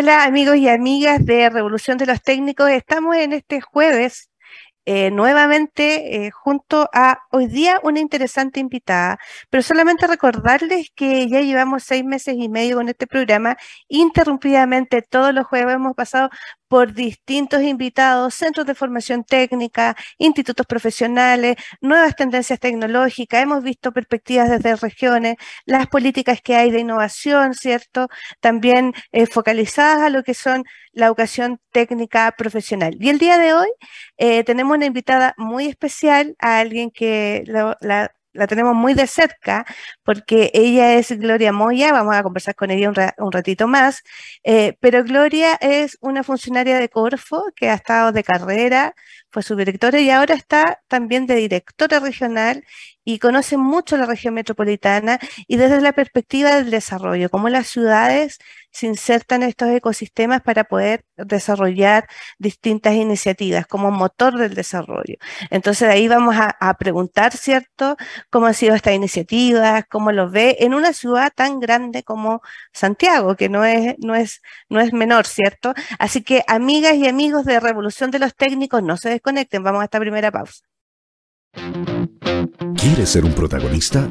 Hola amigos y amigas de Revolución de los Técnicos. Estamos en este jueves eh, nuevamente eh, junto a hoy día una interesante invitada, pero solamente recordarles que ya llevamos seis meses y medio con este programa, interrumpidamente todos los jueves hemos pasado por distintos invitados, centros de formación técnica, institutos profesionales, nuevas tendencias tecnológicas, hemos visto perspectivas desde regiones, las políticas que hay de innovación, ¿cierto? También eh, focalizadas a lo que son la educación técnica profesional. Y el día de hoy eh, tenemos una invitada muy especial, a alguien que la, tenemos muy de cerca, porque ella es Gloria Moya, vamos a conversar con ella un, ratito más, eh, pero Gloria es una funcionaria de Corfo que ha estado de carrera, fue subdirectora y ahora está también de directora regional y conoce mucho la región metropolitana y desde la perspectiva del desarrollo, cómo las ciudades se insertan estos ecosistemas para poder desarrollar distintas iniciativas como motor del desarrollo. Entonces ahí vamos a, preguntar, ¿cierto?, cómo han sido estas iniciativas, cómo lo ve en una ciudad tan grande como Santiago, que no es, no es, no es menor, ¿cierto? Así que amigas y amigos de Revolución de los Técnicos, no se desconecten, vamos a esta primera pausa. ¿Quieres ser un protagonista?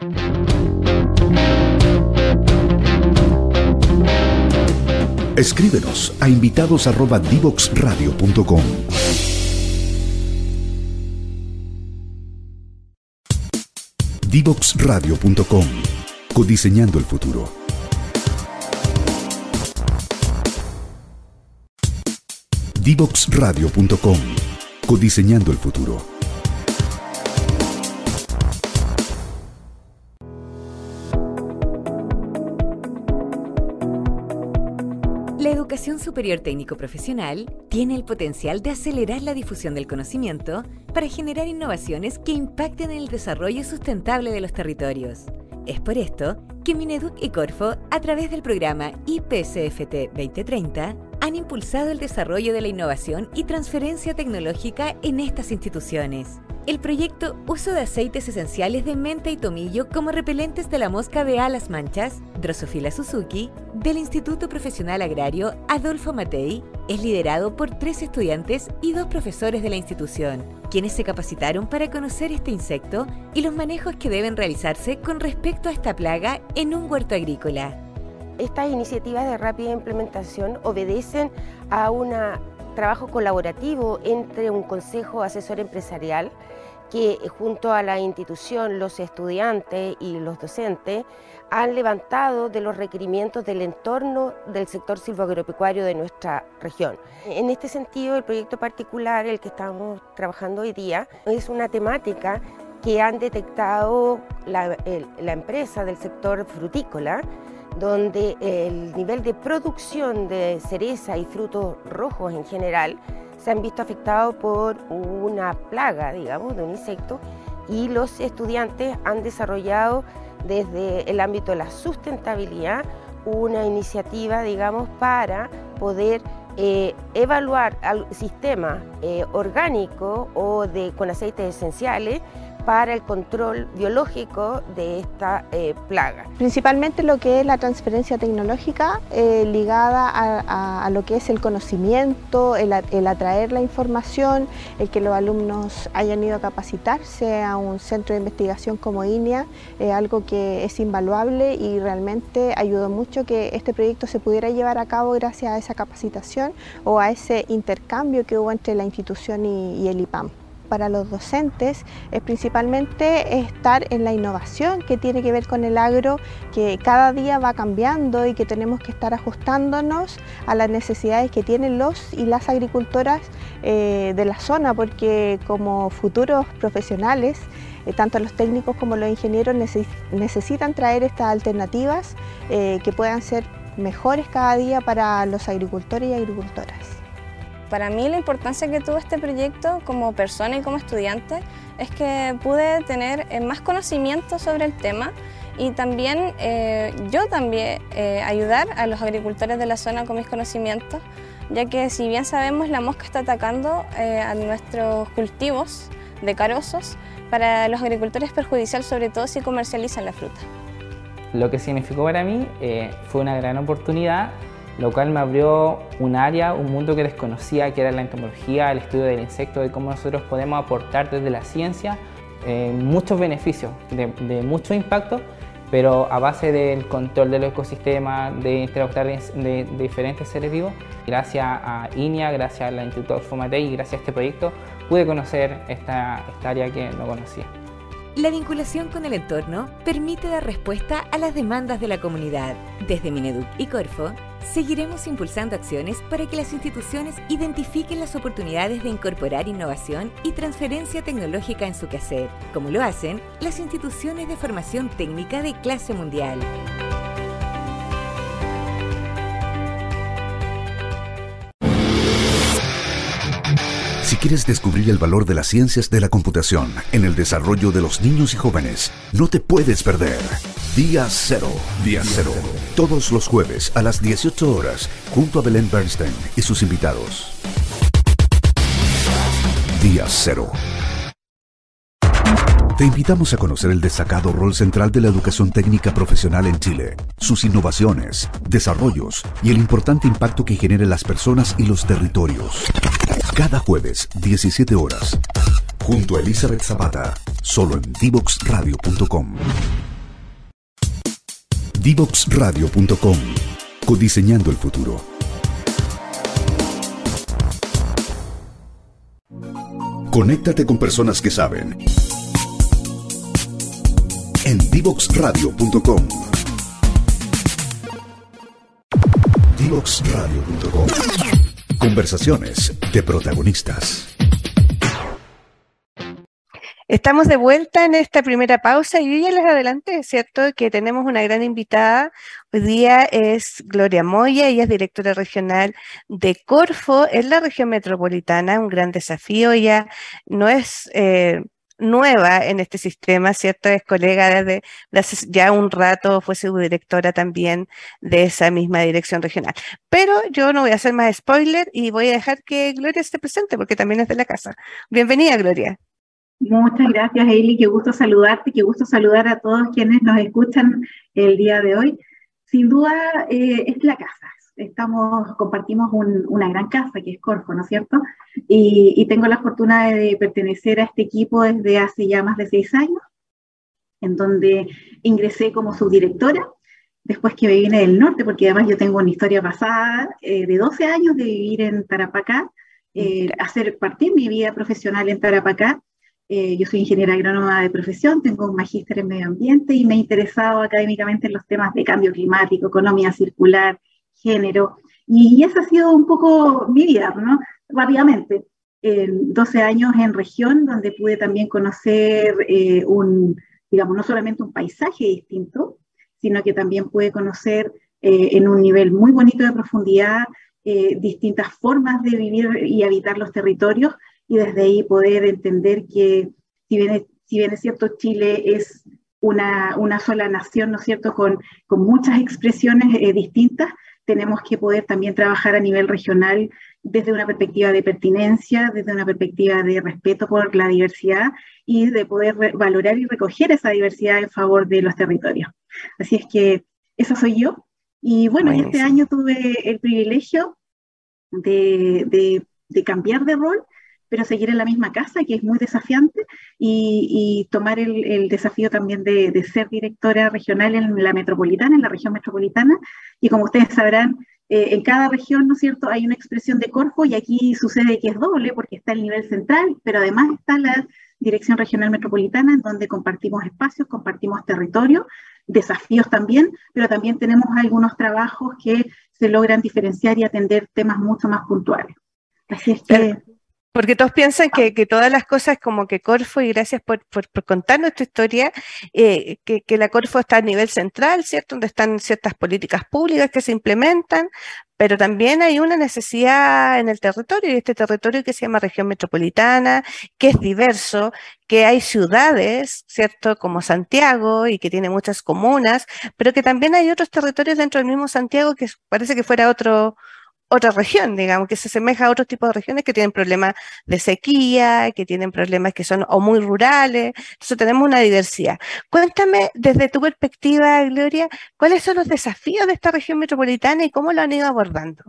Escríbenos a invitados@divoxradio.com. Divoxradio.com. Codiseñando el futuro. Divoxradio.com. Codiseñando el futuro. Educación superior técnico profesional tiene el potencial de acelerar la difusión del conocimiento para generar innovaciones que impacten en el desarrollo sustentable de los territorios. Es por esto que Mineduc y Corfo, a través del programa IPCFT 2030, han impulsado el desarrollo de la innovación y transferencia tecnológica en estas instituciones el proyecto Uso de aceites esenciales de menta y tomillo como repelentes de la mosca de alas manchas, Drosophila Suzuki, del Instituto Profesional Agrario Adolfo Matei, es liderado por tres estudiantes y dos profesores de la institución, quienes se capacitaron para conocer este insecto y los manejos que deben realizarse con respecto a esta plaga en un huerto agrícola. Estas iniciativas de rápida implementación obedecen a un trabajo colaborativo entre un consejo asesor empresarial, que junto a la institución, los estudiantes y los docentes han levantado de los requerimientos del entorno del sector silvoagropecuario de nuestra región. En este sentido, el proyecto particular, el que estamos trabajando hoy día, es una temática que han detectado la, la empresa del sector frutícola, donde el nivel de producción de cereza y frutos rojos en general se han visto afectados por una plaga, digamos, de un insecto y los estudiantes han desarrollado desde el ámbito de la sustentabilidad una iniciativa, digamos, para poder eh, evaluar sistemas eh, orgánicos o de, con aceites esenciales para el control biológico de esta eh, plaga. Principalmente lo que es la transferencia tecnológica eh, ligada a, lo que es el conocimiento, el, atraer la información, el que los alumnos hayan ido a capacitarse a un centro de investigación como INEA, es algo que es invaluable y realmente ayudó mucho que este proyecto se pudiera llevar a cabo gracias a esa capacitación o a ese intercambio que hubo entre la institución y el IPAM para los docentes es principalmente estar en la innovación que tiene que ver con el agro, que cada día va cambiando y que tenemos que estar ajustándonos a las necesidades que tienen los y las agricultoras eh, de la zona, porque como futuros profesionales, eh, tanto los técnicos como los ingenieros necesitan traer estas alternativas eh, que puedan ser mejores cada día para los agricultores y agricultoras. Para mí la importancia que tuvo este proyecto como persona y como estudiante es que pude tener eh, más conocimiento sobre el tema y también eh, yo también eh, ayudar a los agricultores de la zona con mis conocimientos, ya que si bien sabemos la mosca está atacando a nuestros cultivos de carozos, para los agricultores es perjudicial sobre todo si comercializan la fruta. Lo que significó para mí fue una gran oportunidad lo cual me abrió un área, un mundo que desconocía, que era la entomología, el estudio del insecto, y cómo nosotros podemos aportar desde la ciencia eh, muchos beneficios, de, mucho impacto, pero a base del control del ecosistema, de interactuar de, diferentes seres vivos. Gracias a INIA, gracias al Instituto Fomatei y gracias a este proyecto pude conocer esta área que no conocía. La vinculación con el entorno permite dar respuesta a las demandas de la comunidad. Desde Mineduc y Corfo, seguiremos impulsando acciones para que las instituciones identifiquen las oportunidades de incorporar innovación y transferencia tecnológica en su quehacer, como lo hacen las instituciones de formación técnica de clase mundial. Si quieres descubrir el valor de las ciencias de la computación en el desarrollo de los niños y jóvenes, no te puedes perder. Día Cero. Día Cero. Todos los jueves a las 18 horas, junto a Belén Bernstein y sus invitados. Día Cero. Te invitamos a conocer el destacado rol central de la educación técnica profesional en Chile, sus innovaciones, desarrollos y el importante impacto que genera en las personas y los territorios. Cada jueves, 17 horas. Junto a Elizabeth Zapata, solo en divoxradio.com. Divoxradio.com. Codiseñando el futuro. Conéctate con personas que saben. En divoxradio.com. Divoxradio.com. Conversaciones de protagonistas. Estamos de vuelta en esta primera pausa y yo ya les adelante, cierto que tenemos una gran invitada. Hoy día es Gloria Moya, ella es directora regional de Corfo en la región metropolitana, un gran desafío. Ella no es eh, nueva en este sistema, ¿cierto? Es colega desde hace ya un rato, fue subdirectora también de esa misma dirección regional. Pero yo no voy a hacer más spoiler y voy a dejar que Gloria esté presente porque también es de la casa. Bienvenida, Gloria. Muchas gracias, Eli. Qué gusto saludarte, qué gusto saludar a todos quienes nos escuchan el día de hoy. Sin duda, eh, es la casa, estamos, compartimos una gran casa que es Corfo, ¿no es cierto? Y, tengo la fortuna de pertenecer a este equipo desde hace ya más de seis años, en donde ingresé como subdirectora, después que vine del norte, porque además yo tengo una historia pasada eh, de 12 años de vivir en Tarapacá, eh, hacer partir mi vida profesional en Tarapacá. Eh, yo soy ingeniera agrónoma de profesión, tengo un magíster en medio ambiente y me he interesado académicamente en los temas de cambio climático, economía circular, género. Y esa ha sido un poco mi vida, ¿no? Rápidamente. 12 años en región, donde pude también conocer eh, un, digamos, no solamente un paisaje distinto, sino que también pude conocer eh, en un nivel muy bonito de profundidad eh, distintas formas de vivir y habitar los territorios y desde ahí poder entender que si bien es, si bien es cierto Chile es una, una sola nación, ¿no es cierto?, con, con muchas expresiones distintas, tenemos que poder también trabajar a nivel regional desde una perspectiva de pertinencia, desde una perspectiva de respeto por la diversidad y de poder valorar y recoger esa diversidad en favor de los territorios. Así es que eso soy yo. Y bueno, este año tuve el privilegio de, de cambiar de rol pero seguir en la misma casa, que es muy desafiante, y, tomar el, desafío también de, ser directora regional en la metropolitana, en la región metropolitana, y como ustedes sabrán, eh, en cada región, ¿no es cierto?, hay una expresión de Corfo, y aquí sucede que es doble, porque está el nivel central, pero además está la Dirección Regional Metropolitana, en donde compartimos espacios, compartimos territorio, desafíos también, pero también tenemos algunos trabajos que se logran diferenciar y atender temas mucho más puntuales. Así es que... Porque todos piensan que, todas las cosas como que Corfo, y gracias por, por, contarnos tu historia, eh, que, la Corfo está a nivel central, ¿cierto? Donde están ciertas políticas públicas que se implementan, pero también hay una necesidad en el territorio, y este territorio que se llama región metropolitana, que es diverso, que hay ciudades, ¿cierto? Como Santiago, y que tiene muchas comunas, pero que también hay otros territorios dentro del mismo Santiago que parece que fuera otro otra región, digamos, que se asemeja a otros tipos de regiones que tienen problemas de sequía, que tienen problemas que son o muy rurales. Entonces tenemos una diversidad. Cuéntame desde tu perspectiva, Gloria, ¿cuáles son los desafíos de esta región metropolitana y cómo lo han ido abordando?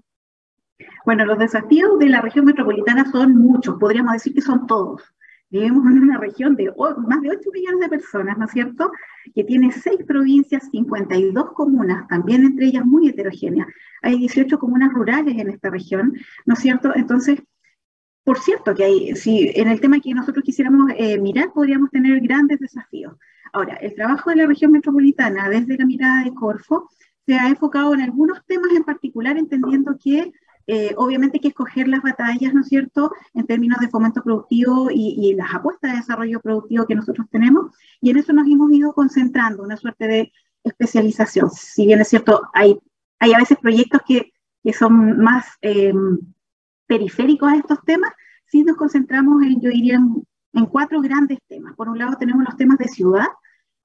Bueno, los desafíos de la región metropolitana son muchos, podríamos decir que son todos. Vivimos en una región de más de 8 millones de personas, ¿no es cierto? Que tiene 6 provincias, 52 comunas, también entre ellas muy heterogéneas. Hay 18 comunas rurales en esta región, ¿no es cierto? Entonces, por cierto que hay, si en el tema que nosotros quisiéramos eh, mirar, podríamos tener grandes desafíos. Ahora, el trabajo de la región metropolitana desde la mirada de Corfo se ha enfocado en algunos temas en particular, entendiendo que eh, obviamente hay que escoger las batallas, ¿no es cierto?, en términos de fomento productivo y, las apuestas de desarrollo productivo que nosotros tenemos, y en eso nos hemos ido concentrando, una suerte de especialización. Si bien es cierto, hay, hay a veces proyectos que, que son más eh, periféricos a estos temas, sí nos concentramos en, yo diría, en, cuatro grandes temas. Por un lado tenemos los temas de ciudad,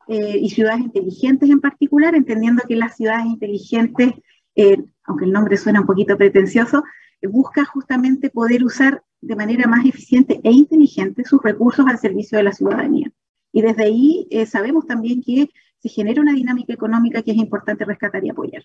eh, y ciudades inteligentes en particular, entendiendo que las ciudades inteligentes eh, aunque el nombre suena un poquito pretencioso, busca justamente poder usar de manera más eficiente e inteligente sus recursos al servicio de la ciudadanía. Y desde ahí eh, sabemos también que se genera una dinámica económica que es importante rescatar y apoyar.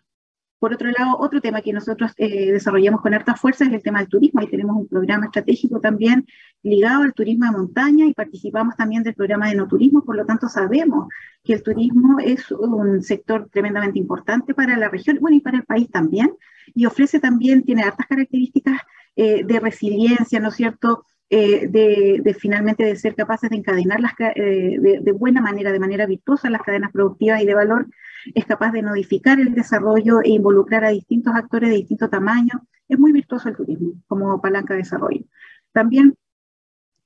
Por otro lado, otro tema que nosotros eh, desarrollamos con harta fuerza es el tema del turismo. Ahí tenemos un programa estratégico también ligado al turismo de montaña y participamos también del programa de no turismo. Por lo tanto, sabemos que el turismo es un sector tremendamente importante para la región, bueno, y para el país también. Y ofrece también, tiene hartas características eh, de resiliencia, ¿no es cierto? Eh, de, finalmente de ser capaces de encadenar las, de, de, buena manera, de manera virtuosa las cadenas productivas y de valor es capaz de modificar el desarrollo e involucrar a distintos actores de distinto tamaño. Es muy virtuoso el turismo como palanca de desarrollo. También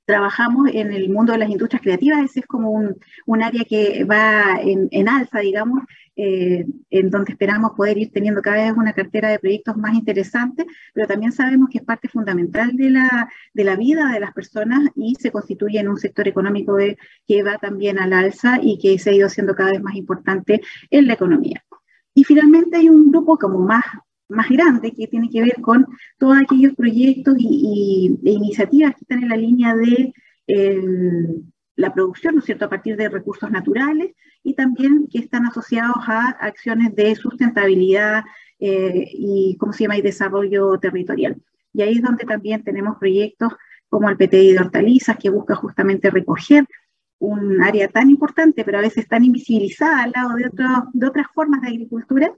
trabajamos en el mundo de las industrias creativas, ese es como un, área que va en, alza, digamos, eh, en donde esperamos poder ir teniendo cada vez una cartera de proyectos más interesantes, pero también sabemos que es parte fundamental de la, de la vida de las personas y se constituye en un sector económico que va también al alza y que se ha ido siendo cada vez más importante en la economía. Y finalmente hay un grupo como más más grande que tiene que ver con todos aquellos proyectos y, e iniciativas que están en la línea de la producción, ¿no es cierto?, a partir de recursos naturales y también que están asociados a acciones de sustentabilidad eh, y, ¿cómo se llama?, y desarrollo territorial. Y ahí es donde también tenemos proyectos como el PTI de hortalizas, que busca justamente recoger un área tan importante, pero a veces tan invisibilizada al lado de, de otras formas de agricultura,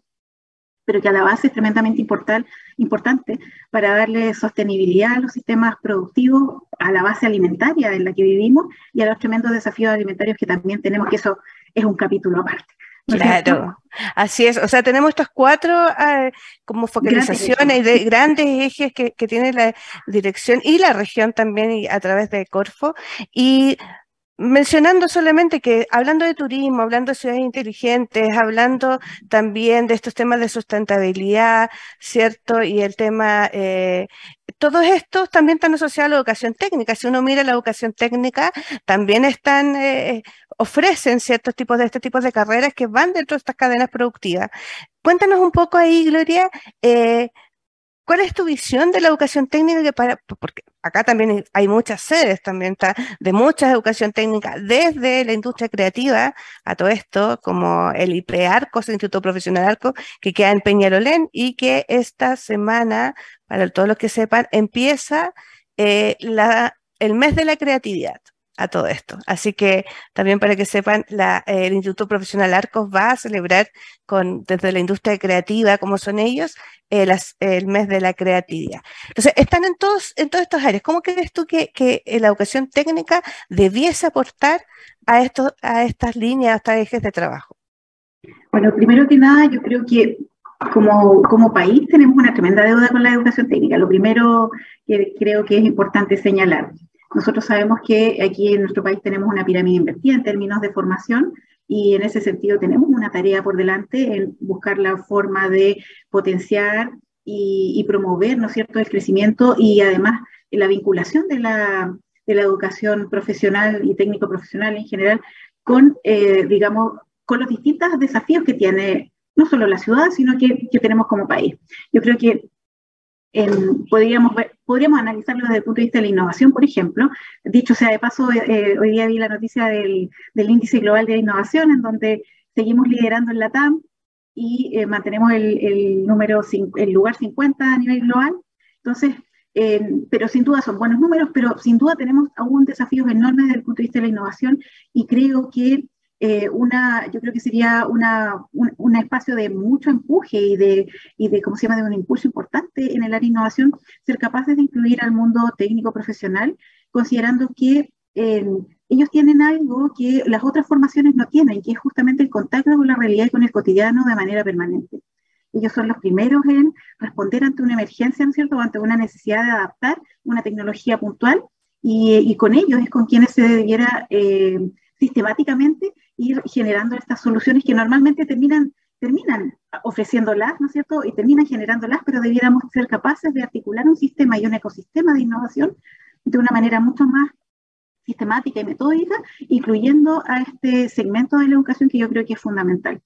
pero que a la base es tremendamente importante para darle sostenibilidad a los sistemas productivos, a la base alimentaria en la que vivimos y a los tremendos desafíos alimentarios que también tenemos, que eso es un capítulo aparte. claro, así es. O sea, tenemos estos cuatro ah, como focalizaciones de grandes ejes que, que, tiene la dirección y la región también a través de Corfo. Y mencionando solamente que hablando de turismo, hablando de ciudades inteligentes, hablando también de estos temas de sustentabilidad, ¿cierto? Y el tema, eh, todos estos también están asociados a la educación técnica. Si uno mira la educación técnica, también están, eh, ofrecen ciertos tipos de este tipo de carreras que van dentro de estas cadenas productivas. Cuéntanos un poco ahí, Gloria, eh, ¿Cuál es tu visión de la educación técnica? Que para, porque acá también hay muchas sedes también está, de mucha educación técnica, desde la industria creativa a todo esto, como el IPE Arcos, el Instituto Profesional Arco, que queda en Peñalolén y que esta semana, para todos los que sepan, empieza eh, la, el mes de la creatividad a todo esto. Así que también para que sepan, el Instituto Profesional Arcos va a celebrar con, desde la industria creativa, como son ellos, el, el mes de la creatividad. Entonces, están en todos, en todas estas áreas. ¿Cómo crees tú que, que la educación técnica debiese aportar a, estos, a estas líneas, a estos ejes de trabajo? Bueno, primero que nada, yo creo que como, como país tenemos una tremenda deuda con la educación técnica. Lo primero que creo que es importante señalar nosotros sabemos que aquí en nuestro país tenemos una pirámide invertida en términos de formación y en ese sentido tenemos una tarea por delante en buscar la forma de potenciar y, promover, ¿no es cierto?, el crecimiento y además la vinculación de la, de la educación profesional y técnico profesional en general con, eh, digamos, con los distintos desafíos que tiene no solo la ciudad, sino que, que tenemos como país. Yo creo que podríamos, podríamos analizarlo desde el punto de vista de la innovación, por ejemplo. Dicho sea de paso, eh, hoy día vi la noticia del, índice global de innovación, en donde seguimos liderando en la TAM y mantenemos el, el, número, el lugar 50 a nivel global. Entonces, pero sin duda son buenos números, pero sin duda tenemos aún desafíos enormes desde el punto de vista de la innovación y creo que eh, una, yo creo que sería una, un, espacio de mucho empuje y de, y de, ¿cómo se llama?, de un impulso importante en el área de innovación, ser capaces de incluir al mundo técnico profesional, considerando que ellos tienen algo que las otras formaciones no tienen, que es justamente el contacto con la realidad y con el cotidiano de manera permanente. Ellos son los primeros en responder ante una emergencia, ¿no es cierto?, o ante una necesidad de adaptar una tecnología puntual, y, y con ellos es con quienes se debiera eh, sistemáticamente ir generando estas soluciones que normalmente terminan, terminan ofreciéndolas, ¿no es cierto? Y terminan generándolas, pero debiéramos ser capaces de articular un sistema y un ecosistema de innovación de una manera mucho más sistemática y metódica, incluyendo a este segmento de la educación que yo creo que es fundamental.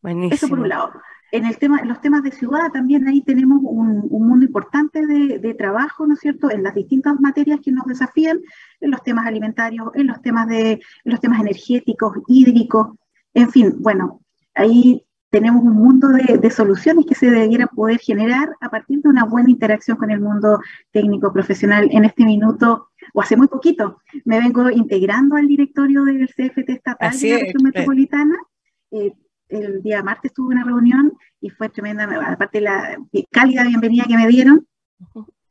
Buenísimo. Eso por un lado. En, el tema, en los temas de ciudad también ahí tenemos un, mundo importante de, trabajo, ¿no es cierto?, en las distintas materias que nos desafían, en los temas alimentarios, en los temas, de, los temas energéticos, hídricos, en fin, bueno, ahí tenemos un mundo de, soluciones que se debiera poder generar a partir de una buena interacción con el mundo técnico profesional. En este minuto, o hace muy poquito, me vengo integrando al directorio del CFT estatal de la región metropolitana. Eh, el día martes tuve una reunión y fue tremenda, aparte de la cálida bienvenida que me dieron,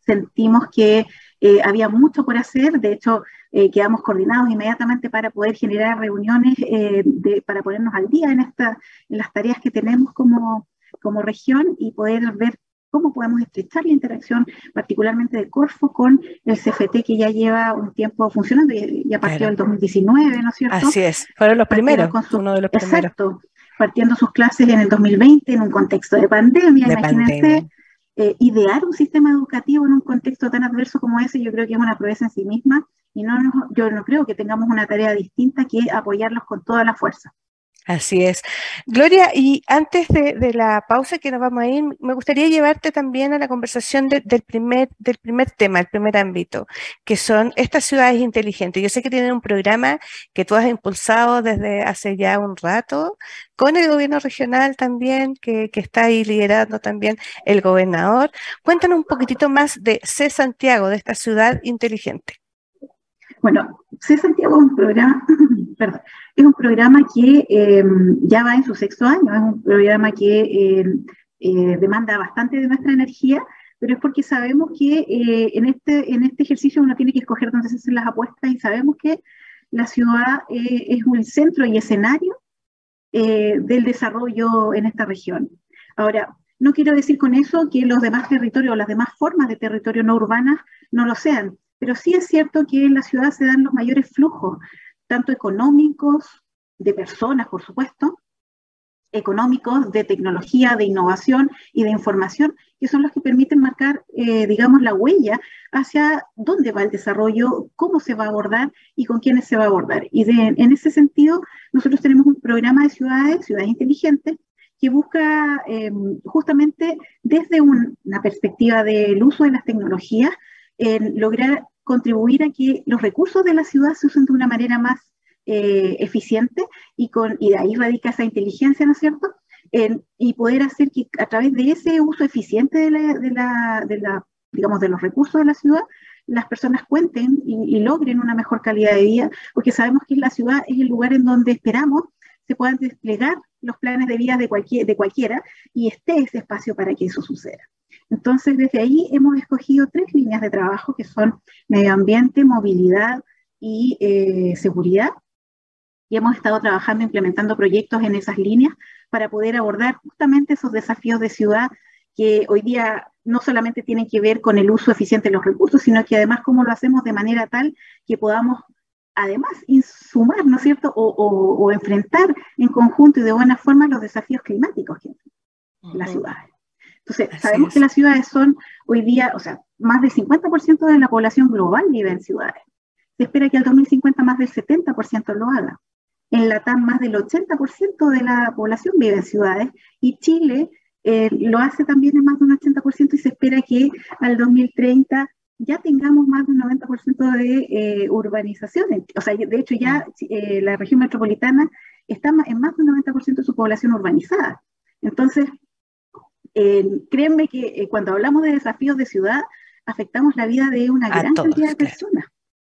sentimos que eh, había mucho por hacer, de hecho eh, quedamos coordinados inmediatamente para poder generar reuniones, eh, para ponernos al día en, esta, en las tareas que tenemos como, como región y poder ver cómo podemos estrechar la interacción, particularmente de Corfo, con el CFT que ya lleva un tiempo funcionando, ya partió en el 2019, ¿no es cierto? Así es, fueron los primeros, uno de los primeros. Exacto, partiendo sus clases en el 2020 en un contexto de pandemia, imagínense. Eh, idear un sistema educativo en un contexto tan adverso como ese, yo creo que es una prueba en sí misma y no yo no creo que tengamos una tarea distinta que apoyarlos con toda la fuerza. Así es. Gloria, y antes de, la pausa que nos vamos a ir, me gustaría llevarte también a la conversación del, primer, del primer tema, el primer ámbito, que son estas ciudades inteligentes. Yo sé que tienen un programa que tú has impulsado desde hace ya un rato, con el gobierno regional también, que, que está ahí liderando también el gobernador. Cuéntanos un poquitito más de C. Santiago, de esta ciudad inteligente. Bueno, C. Santiago es un programa, perdón, es un programa que em, ya va en su sexto año, es un programa que em, eh, demanda bastante de nuestra energía, pero es porque sabemos que eh, en, este, en este ejercicio uno tiene que escoger dónde se hacen las apuestas y sabemos que la ciudad eh, es un centro y escenario del desarrollo en esta región. Ahora, no quiero decir con eso que los demás territorios o las demás formas de territorio no urbanas no lo sean, pero sí es cierto que en la ciudad se dan los mayores flujos, tanto económicos, de personas, por supuesto, económicos, de tecnología, de innovación y de información, que son los que permiten marcar, eh, digamos, la huella hacia dónde va el desarrollo, cómo se va a abordar y con quiénes se va a abordar. Y en ese sentido, nosotros tenemos un programa de ciudades, ciudades inteligentes, que busca em, justamente desde una perspectiva del uso de las tecnologías, lograr contribuir a que los recursos de la ciudad se usen de una manera más eh, eficiente y, con, de ahí radica esa inteligencia, ¿no es cierto? y poder hacer que a través de ese uso eficiente de los recursos de la ciudad, las personas cuenten y, logren una mejor calidad de vida, porque sabemos que la ciudad es el lugar en donde esperamos se puedan desplegar los planes de vida de, cualquier, de cualquiera y esté ese espacio para que eso suceda. Entonces, desde ahí hemos escogido tres líneas de trabajo que son medio ambiente, movilidad y eh, seguridad. Y hemos estado trabajando, implementando proyectos en esas líneas para poder abordar justamente esos desafíos de ciudad que hoy día no solamente tienen que ver con el uso eficiente de los recursos, sino que además cómo lo hacemos de manera tal que podamos además insumar, ¿no es cierto?, o, enfrentar en conjunto y de buena forma los desafíos climáticos que las ciudades. Entonces, sabemos que las ciudades son hoy día, o sea, más del 50% de la población global vive en ciudades. Se espera que al 2050 más del 70% lo haga. En la TAM más del 80% de la población vive en ciudades y Chile eh, lo hace también en más de un 80% y se espera que al 2030 ya tengamos más de un 90% de eh, urbanización. O sea, de hecho ya eh, la región metropolitana está en más de un 90% de su población urbanizada. Entonces, créanme que cuando hablamos de desafíos de ciudad, afectamos la vida de una gran cantidad de personas.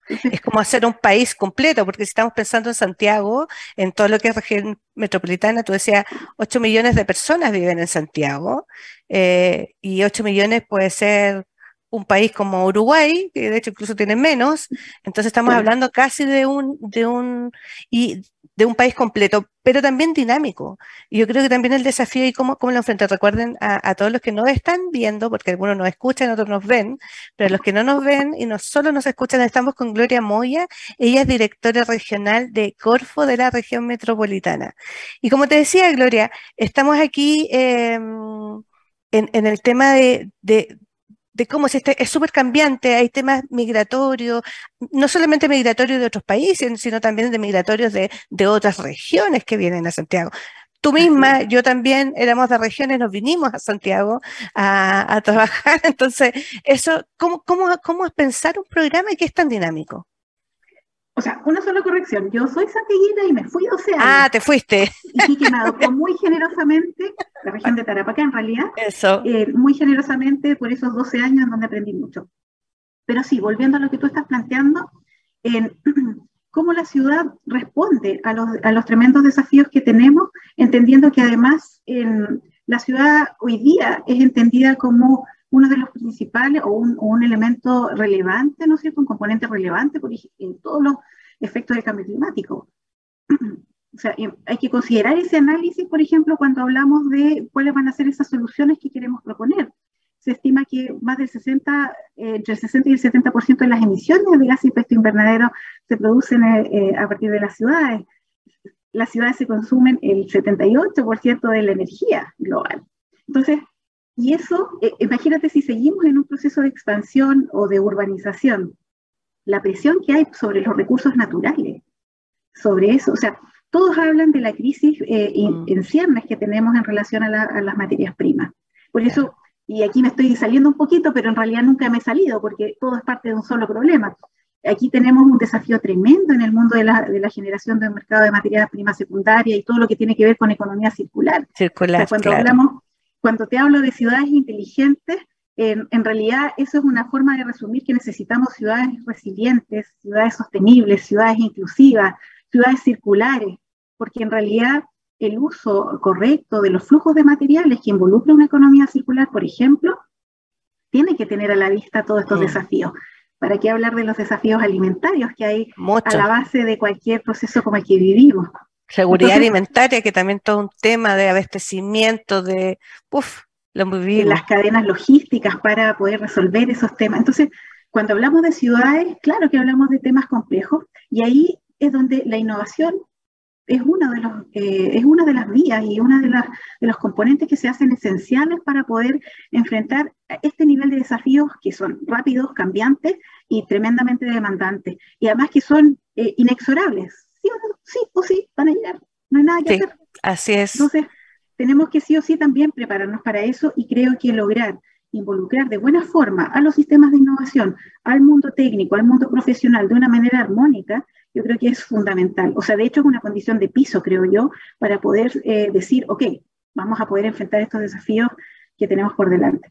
Es como hacer un país completo, porque si estamos pensando en Santiago, en todo lo que es región metropolitana, tú decías, 8 millones de personas viven en Santiago, eh, y 8 millones puede ser un país como Uruguay, que de hecho incluso tiene menos, entonces estamos hablando casi de un, de un, y de un país completo, pero también dinámico. Y yo creo que también el desafío y cómo, cómo lo enfrentar. Recuerden a, todos los que no están viendo, porque algunos nos escuchan, otros nos ven, pero los que no nos ven y no solo nos escuchan, estamos con Gloria Moya, ella es directora regional de Corfo de la región metropolitana. Y como te decía, Gloria, estamos aquí em, en, en, el tema de, de de cómo es, este, es súper cambiante, hay temas migratorios, no solamente migratorios de otros países, sino también de migratorios de, de otras regiones que vienen a Santiago. Tú misma, yo también éramos de regiones, nos vinimos a Santiago a, a trabajar. Entonces, eso, ¿cómo, cómo, ¿cómo es pensar un programa que es tan dinámico? O sea, una sola corrección, yo soy santiaguina y me fui 12 años. Ah, te fuiste. Y que me adoptó muy generosamente, la región de Tarapacá en realidad, Eso. Eh, muy generosamente por esos 12 años en donde aprendí mucho. Pero sí, volviendo a lo que tú estás planteando, en cómo la ciudad responde a los, a los tremendos desafíos que tenemos, entendiendo que además en, la ciudad hoy día es entendida como uno de los principales o un, elemento relevante, ¿no es cierto? Un componente relevante por, en todos los efectos del cambio climático. O sea, hay que considerar ese análisis, por ejemplo, cuando hablamos de cuáles van a ser esas soluciones que queremos proponer. Se estima que más del 60, eh, entre el 60 y el 70% de las emisiones de gas y efecto invernadero se producen eh, eh, a partir de las ciudades. Las ciudades se consumen el 78% de la energía global. Entonces, y eso, eh, imagínate si seguimos en un proceso de expansión o de urbanización, la presión que hay sobre los recursos naturales, sobre eso, o sea, todos hablan de la crisis eh, mm. en ciernes que tenemos en relación a, las materias primas. Por eso, y aquí me estoy saliendo un poquito, pero en realidad nunca me he salido porque todo es parte de un solo problema. Aquí tenemos un desafío tremendo en el mundo de la, de la generación del mercado de materias primas secundarias y todo lo que tiene que ver con economía circular. Circular, cuando hablamos cuando te hablo de ciudades inteligentes, en, realidad eso es una forma de resumir que necesitamos ciudades resilientes, ciudades sostenibles, ciudades inclusivas, ciudades circulares, porque en realidad el uso correcto de los flujos de materiales que involucra una economía circular, por ejemplo, tiene que tener a la vista todos estos mm. desafíos. ¿Para qué hablar de los desafíos alimentarios que hay a la base de cualquier proceso como el que vivimos? Seguridad alimentaria, que también todo un tema de abastecimiento, de, uff, lo muy Las cadenas logísticas para poder resolver esos temas. Entonces, cuando hablamos de ciudades, claro que hablamos de temas complejos y ahí es donde la innovación es una de, los, eh, es una de las vías y una de, las, de los componentes que se hacen esenciales para poder enfrentar este nivel de desafíos que son rápidos, cambiantes y tremendamente demandantes. Y además que son eh, inexorables sí o no, sí o sí, van a llegar, no hay nada que hacer. Así es. Entonces, tenemos que sí o sí también prepararnos para eso y creo que lograr involucrar de buena forma a los sistemas de innovación, al mundo técnico, al mundo profesional de una manera armónica, yo creo que es fundamental. O sea, de hecho es una condición de piso, creo yo, para poder eh, decir, ok, vamos a poder enfrentar estos desafíos que tenemos por delante.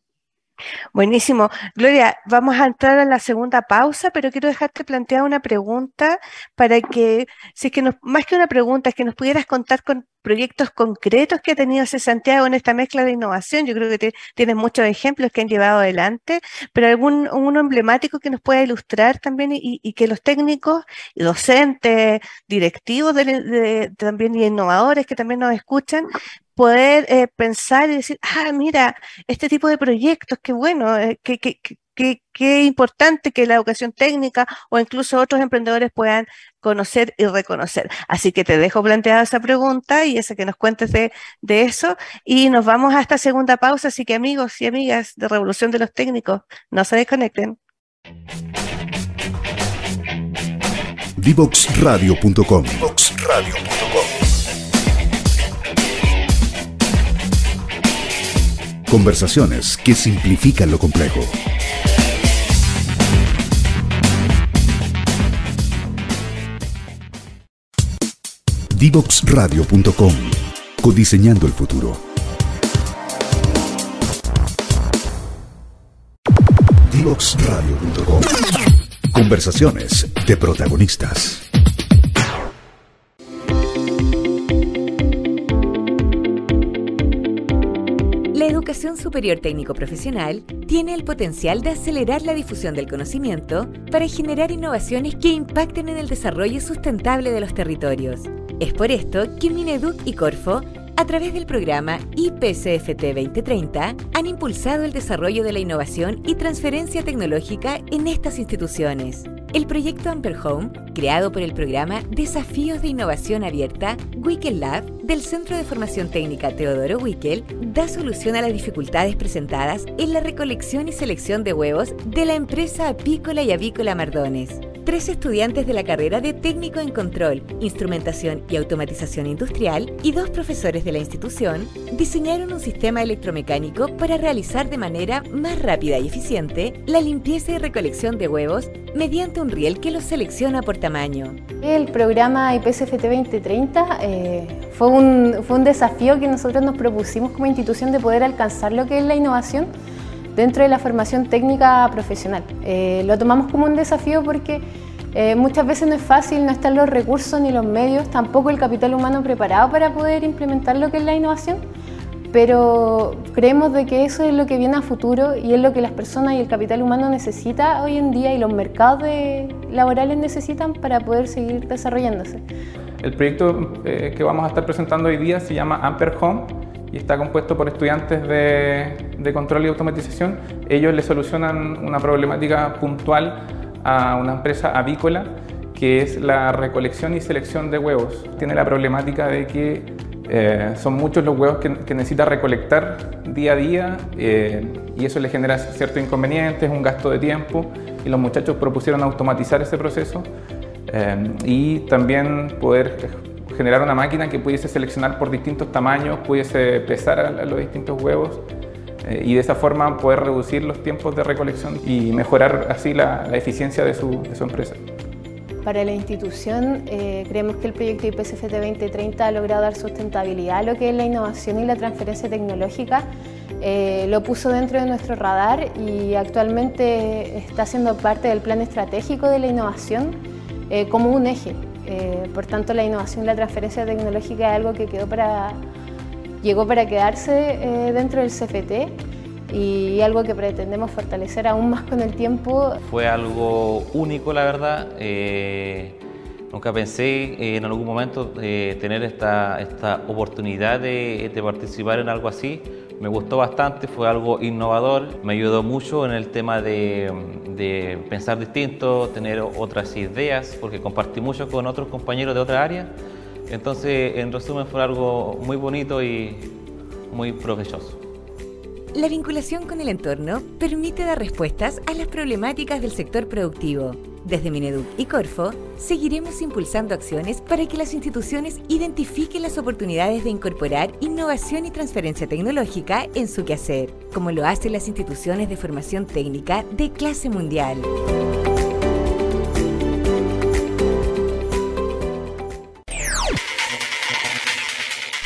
Buenísimo. Gloria, vamos a entrar a la segunda pausa, pero quiero dejarte plantear una pregunta para que, si es que nos, más que una pregunta, es que nos pudieras contar con proyectos concretos que ha tenido Santiago en esta mezcla de innovación. Yo creo que tienes muchos ejemplos que han llevado adelante, pero algún uno emblemático que nos pueda ilustrar también y, que los técnicos docentes, directivos también y innovadores que también nos escuchan poder eh, pensar y decir, ah, mira, este tipo de proyectos, qué bueno, eh, qué, qué, qué, qué, importante que la educación técnica o incluso otros emprendedores puedan conocer y reconocer. Así que te dejo planteada esa pregunta y esa que nos cuentes de, de eso y nos vamos a esta segunda pausa, así que amigos y amigas de Revolución de los Técnicos, no se desconecten. Divoxradio.com Conversaciones que simplifican lo complejo. Divoxradio.com Codiseñando el futuro. Divoxradio.com Conversaciones de protagonistas. Educación superior técnico profesional tiene el potencial de acelerar la difusión del conocimiento para generar innovaciones que impacten en el desarrollo sustentable de los territorios. Es por esto que Mineduc y Corfo, a través del programa IPCFT 2030, han impulsado el desarrollo de la innovación y transferencia tecnológica en estas instituciones. El proyecto Amper Home, creado por el programa Desafíos de Innovación Abierta Wickel Lab del Centro de Formación Técnica Teodoro Wickel, da solución a las dificultades presentadas en la recolección y selección de huevos de la empresa apícola y avícola Mardones tres estudiantes de la carrera de técnico en control, instrumentación y automatización industrial y dos profesores de la institución diseñaron un sistema electromecánico para realizar de manera más rápida y eficiente la limpieza y recolección de huevos mediante un riel que los selecciona por tamaño. El programa IPCFT 2030 eh, fue, un, fue un desafío que nosotros nos propusimos como institución de poder alcanzar lo que es la innovación dentro de la formación técnica profesional. Eh, lo tomamos como un desafío porque eh, muchas veces no es fácil, no están los recursos ni los medios, tampoco el capital humano preparado para poder implementar lo que es la innovación, pero creemos de que eso es lo que viene a futuro y es lo que las personas y el capital humano necesita hoy en día y los mercados laborales necesitan para poder seguir desarrollándose. El proyecto eh, que vamos a estar presentando hoy día se llama Amper Home y está compuesto por estudiantes de, control y automatización. Ellos le solucionan una problemática puntual a una empresa avícola que es la recolección y selección de huevos. Tiene la problemática de que eh, son muchos los huevos que, necesita recolectar día a día eh, y eso le genera ciertos inconvenientes, un gasto de tiempo y los muchachos propusieron automatizar ese proceso eh, y también poder generar una máquina que pudiese seleccionar por distintos tamaños, pudiese pesar a, los distintos huevos eh, y de esa forma poder reducir los tiempos de recolección y mejorar así la, eficiencia de su, empresa. Para la institución, eh, creemos que el proyecto IPCFT 2030 ha logrado dar sustentabilidad a lo que es la innovación y la transferencia tecnológica. Eh, lo puso dentro de nuestro radar y actualmente está siendo parte del plan estratégico de la innovación como un eje eh, por tanto, la innovación y la transferencia tecnológica es algo que quedó para, llegó para quedarse eh, dentro del CFT y algo que pretendemos fortalecer aún más con el tiempo. Fue algo único, la verdad. Eh, nunca pensé en algún momento tener esta, esta oportunidad de, de participar en algo así. Me gustó bastante, fue algo innovador, me ayudó mucho en el tema de, pensar distinto, tener otras ideas, porque compartí mucho con otros compañeros de otra área. Entonces, en resumen, fue algo muy bonito y muy provechoso. La vinculación con el entorno permite dar respuestas a las problemáticas del sector productivo desde Mineduc y Corfo, seguiremos impulsando acciones para que las instituciones identifiquen las oportunidades de incorporar innovación y transferencia tecnológica en su quehacer, como lo hacen las instituciones de formación técnica de clase mundial.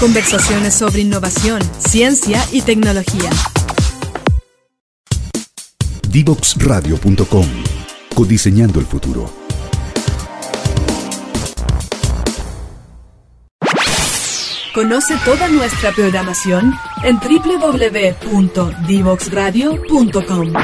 Conversaciones sobre innovación, ciencia y tecnología. Divoxradio.com. Codiseñando el futuro. Conoce toda nuestra programación en www.divoxradio.com.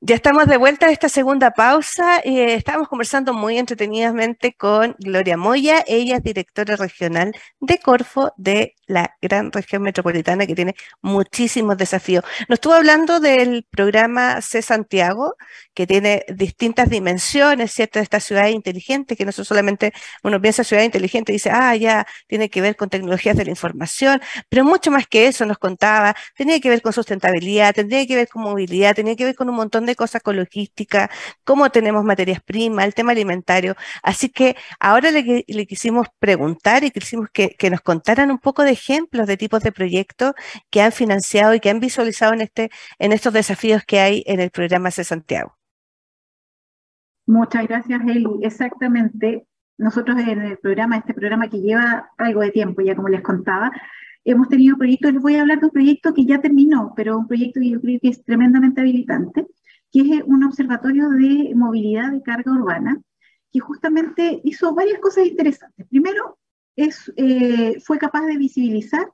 Ya estamos de vuelta de esta segunda pausa eh, estamos conversando muy entretenidamente con Gloria Moya. Ella es directora regional de Corfo de la gran región metropolitana que tiene muchísimos desafíos. Nos estuvo hablando del programa C Santiago, que tiene distintas dimensiones, ¿cierto? De esta ciudad inteligente, que no solamente uno piensa ciudad inteligente y dice, ah, ya tiene que ver con tecnologías de la información, pero mucho más que eso nos contaba, tenía que ver con sustentabilidad, tenía que ver con movilidad, tenía que ver con un montón de cosas con logística, cómo tenemos materias primas, el tema alimentario. Así que ahora le, quisimos preguntar y quisimos que, nos contaran un poco de ejemplos de tipos de proyectos que han financiado y que han visualizado en, este, en estos desafíos que hay en el programa C Santiago. Muchas gracias, Eli. Exactamente. Nosotros en el programa, este programa que lleva algo de tiempo, ya como les contaba, hemos tenido proyectos, les voy a hablar de un proyecto que ya terminó, pero un proyecto que yo creo que es tremendamente habilitante, que es un observatorio de movilidad de carga urbana, que justamente hizo varias cosas interesantes. Primero, eh, fue capaz de visibilizar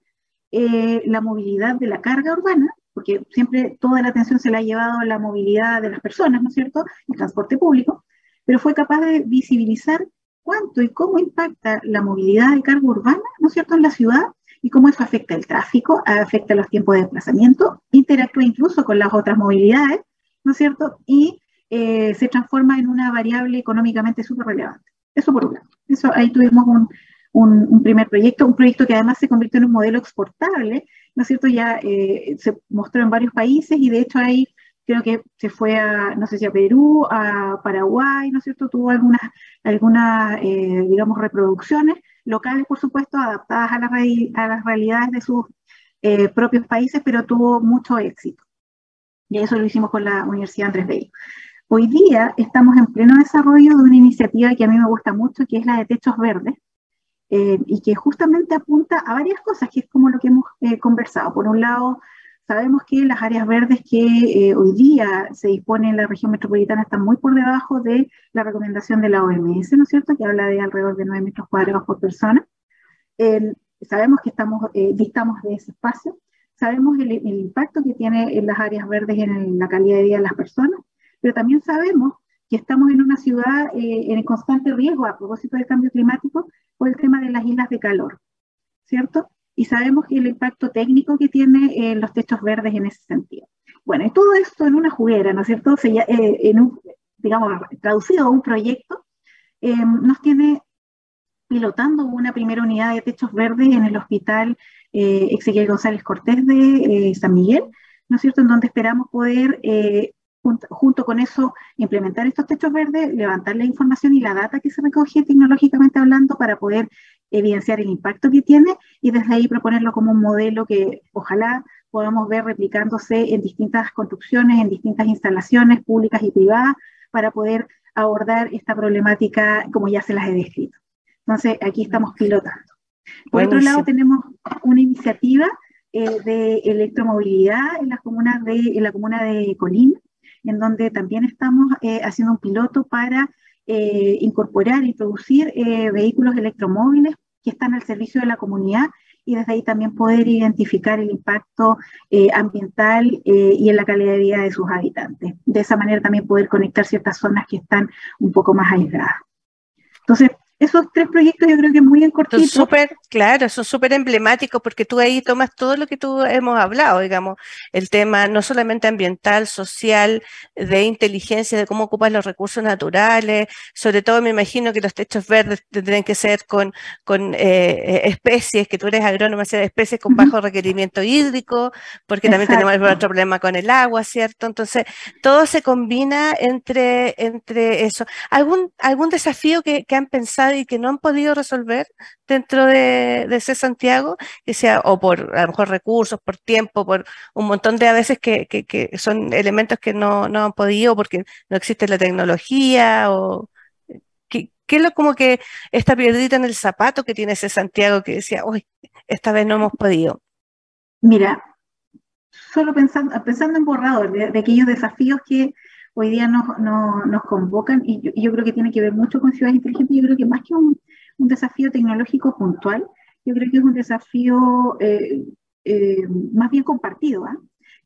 eh, la movilidad de la carga urbana, porque siempre toda la atención se la ha llevado a la movilidad de las personas, ¿no es cierto?, el transporte público, pero fue capaz de visibilizar cuánto y cómo impacta la movilidad de carga urbana, ¿no es cierto?, en la ciudad y cómo eso afecta el tráfico, afecta los tiempos de desplazamiento, interactúa incluso con las otras movilidades, ¿no es cierto? Y eh, se transforma en una variable económicamente súper relevante. Eso por un lado. Eso, ahí tuvimos un, un, primer proyecto, un proyecto que además se convirtió en un modelo exportable, ¿no es cierto? Ya eh, se mostró en varios países y de hecho ahí creo que se fue a, no sé si a Perú, a Paraguay, ¿no es cierto? Tuvo algunas, algunas eh, digamos, reproducciones locales, por supuesto, adaptadas a, la, a las realidades de sus propios países, pero tuvo mucho éxito. Y eso lo hicimos con la Universidad Andrés Bello. Hoy día estamos en pleno desarrollo de una iniciativa que a mí me gusta mucho, que es la de Techos Verdes, eh, y que justamente apunta a varias cosas, que es como lo que hemos eh, conversado. Por un lado, sabemos que las áreas verdes que eh, hoy día se disponen en la región metropolitana están muy por debajo de la recomendación de la OMS, ¿no es cierto?, que habla de alrededor de 9 metros cuadrados por persona. sabemos que estamos, distamos de ese espacio sabemos el, impacto que tiene en las áreas verdes en la calidad de vida de las personas, pero también sabemos que estamos en una ciudad eh, en constante riesgo a propósito del cambio climático por el tema de las islas de calor, ¿cierto? Y sabemos el impacto técnico que tiene eh, los techos verdes en ese sentido. Bueno, y todo esto en una juguera, ¿no es cierto? Eh, en un, digamos, traducido a un proyecto, nos tiene pilotando una primera unidad de techos verdes en el hospital eh, Ezequiel González Cortés de eh, San Miguel, ¿no es cierto?, en donde esperamos poder, eh, junto, con eso, implementar estos techos verdes, levantar la información y la data que se recoge tecnológicamente hablando para poder evidenciar el impacto que tiene y desde ahí proponerlo como un modelo que ojalá podamos ver replicándose en distintas construcciones, en distintas instalaciones públicas y privadas para poder abordar esta problemática como ya se las he descrito. Entonces, aquí estamos pilotando. Por otro lado, tenemos una iniciativa eh, de electromovilidad en, las comunas de, en la comuna de Colín, en donde también estamos eh, haciendo un piloto para eh, incorporar y producir vehículos electromóviles que están al servicio de la comunidad y desde ahí también poder identificar el impacto ambiental y en la calidad de vida de sus habitantes. De esa manera también poder conectar ciertas zonas que están un poco más aisladas. Entonces, esos tres proyectos yo creo que muy en cortito. Son súper, claro, son súper emblemáticos porque tú ahí tomas todo lo que tú hemos hablado, digamos, el tema no solamente ambiental, social, de inteligencia, de cómo ocupas los recursos naturales, sobre todo me imagino que los techos verdes tendrían que ser con, con eh, especies, que tú eres agrónomo, sea especies con bajo requerimiento hídrico, porque también tenemos otro problema con el agua, ¿cierto? Entonces, todo se combina entre, entre eso. ¿Algún, algún desafío que, que han pensado y que no han podido resolver dentro de, de Santiago, que sea o por a lo mejor recursos, por tiempo, por un montón de a veces que, que, son elementos que no, no, han podido porque no existe la tecnología o ¿qué, es lo como que esta piedrita en el zapato que tiene ese Santiago que decía, uy, esta vez no hemos podido? Mira, solo pensando, pensando en borrador de, aquellos desafíos que hoy día nos, nos convocan y yo, creo que tiene que ver mucho con ciudades inteligentes, yo creo que más que un, un desafío tecnológico puntual, yo creo que es un desafío eh, eh, más bien compartido, ¿ah?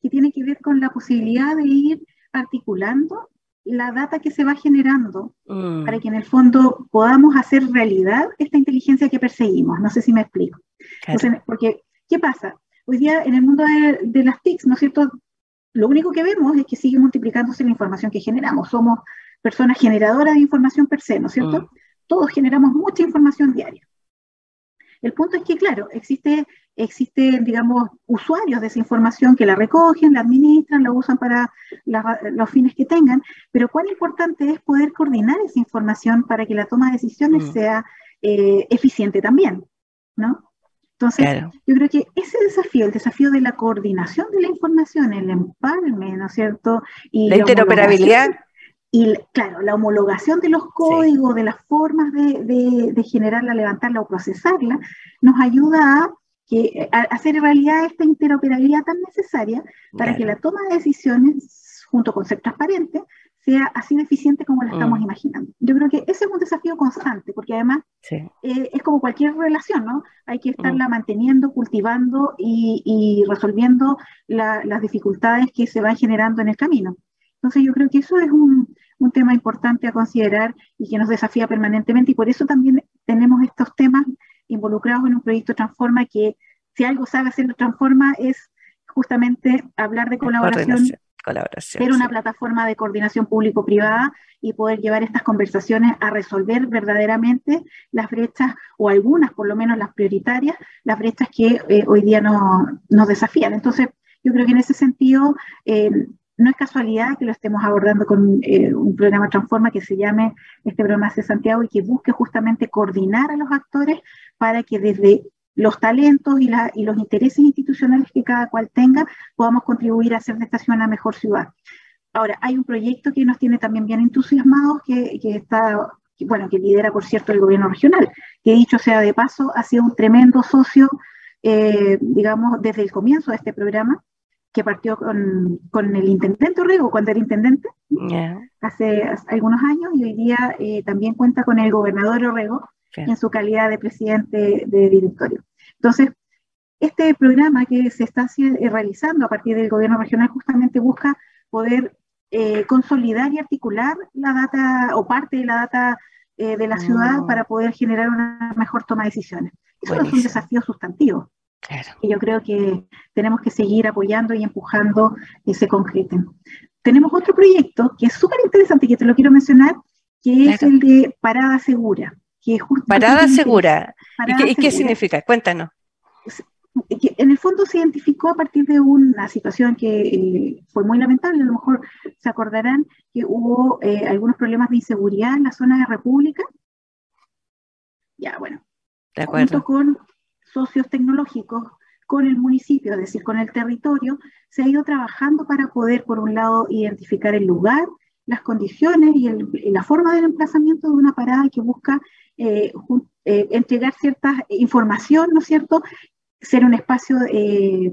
que tiene que ver con la posibilidad de ir articulando la data que se va generando mm. para que en el fondo podamos hacer realidad esta inteligencia que perseguimos. No sé si me explico. porque, ¿qué pasa? Hoy día en el mundo de, las TICs, ¿no es cierto? Lo único que vemos es que sigue multiplicándose la información que generamos. Somos personas generadoras de información per se, ¿no es cierto? Mm. Todos generamos mucha información diaria. El punto es que, claro, existe, existe, digamos, usuarios de esa información que la recogen, la administran, la usan para los fines que tengan, pero cuán importante es poder coordinar esa información para que la toma de decisiones mm. sea eh, eficiente también, ¿no? Entonces, yo creo que ese desafío, el desafío de la coordinación de la información, el empalme, ¿no es cierto? Y la interoperabilidad. y claro, la homologación de los códigos, de las formas de, generarla, levantarla o procesarla, nos ayuda a, que, hacer realidad esta interoperabilidad tan necesaria para que la toma de decisiones, junto con ser transparente, sea así de eficiente como la estamos mm. imaginando. Yo creo que ese es un desafío constante, porque además eh, es como cualquier relación, ¿no? Hay que estarla mm. manteniendo, cultivando y, resolviendo las dificultades que se van generando en el camino. Entonces yo creo que eso es un, un tema importante a considerar y que nos desafía permanentemente y por eso también tenemos estos temas involucrados en un proyecto Transforma que si algo sabe hacerlo Transforma es justamente hablar de colaboración, ser una plataforma de coordinación público-privada y poder llevar estas conversaciones a resolver verdaderamente las brechas, o algunas por lo menos las prioritarias, las brechas que eh, hoy día no, nos desafían. Entonces, yo creo que en ese sentido, eh, no es casualidad que lo estemos abordando con eh, un programa Transforma que se llame este programa de Santiago y que busque justamente coordinar a los actores para que desde los talentos y, los intereses institucionales que cada cual tenga podamos contribuir a hacer de esta ciudad una mejor ciudad. Ahora, hay un proyecto que nos tiene también bien entusiasmados, que, está, bueno, que lidera, por cierto, el gobierno regional, que dicho sea de paso, ha sido un tremendo socio, eh, digamos, desde el comienzo de este programa, que partió con, con, el intendente Orrego cuando era intendente, hace, algunos años, y hoy día eh, también cuenta con el gobernador Orrego en su calidad de presidente de directorio. Entonces, este programa que se está eh, realizando a partir del gobierno regional justamente busca poder eh, consolidar y articular la data o parte de la data de la ciudad mm. para poder generar una mejor toma de decisiones. Eso es un desafío sustantivo. Y yo creo que tenemos que seguir apoyando y empujando que se concreten. Tenemos otro proyecto que es súper interesante, que te lo quiero mencionar, que es el de Parada Segura. Que Parada Segura. ¿Y, qué, significa? Cuéntanos. en el fondo se identificó a partir de una situación que eh, fue muy lamentable, a lo mejor se acordarán que hubo eh, algunos problemas de inseguridad en la zona de República. Ya, bueno. De acuerdo. Junto con socios tecnológicos con el municipio, es decir, con el territorio, se ha ido trabajando para poder, por un lado, identificar el lugar, las condiciones y, la forma del emplazamiento de una parada que busca eh, eh, entregar cierta información, ¿no es cierto? Ser un espacio eh,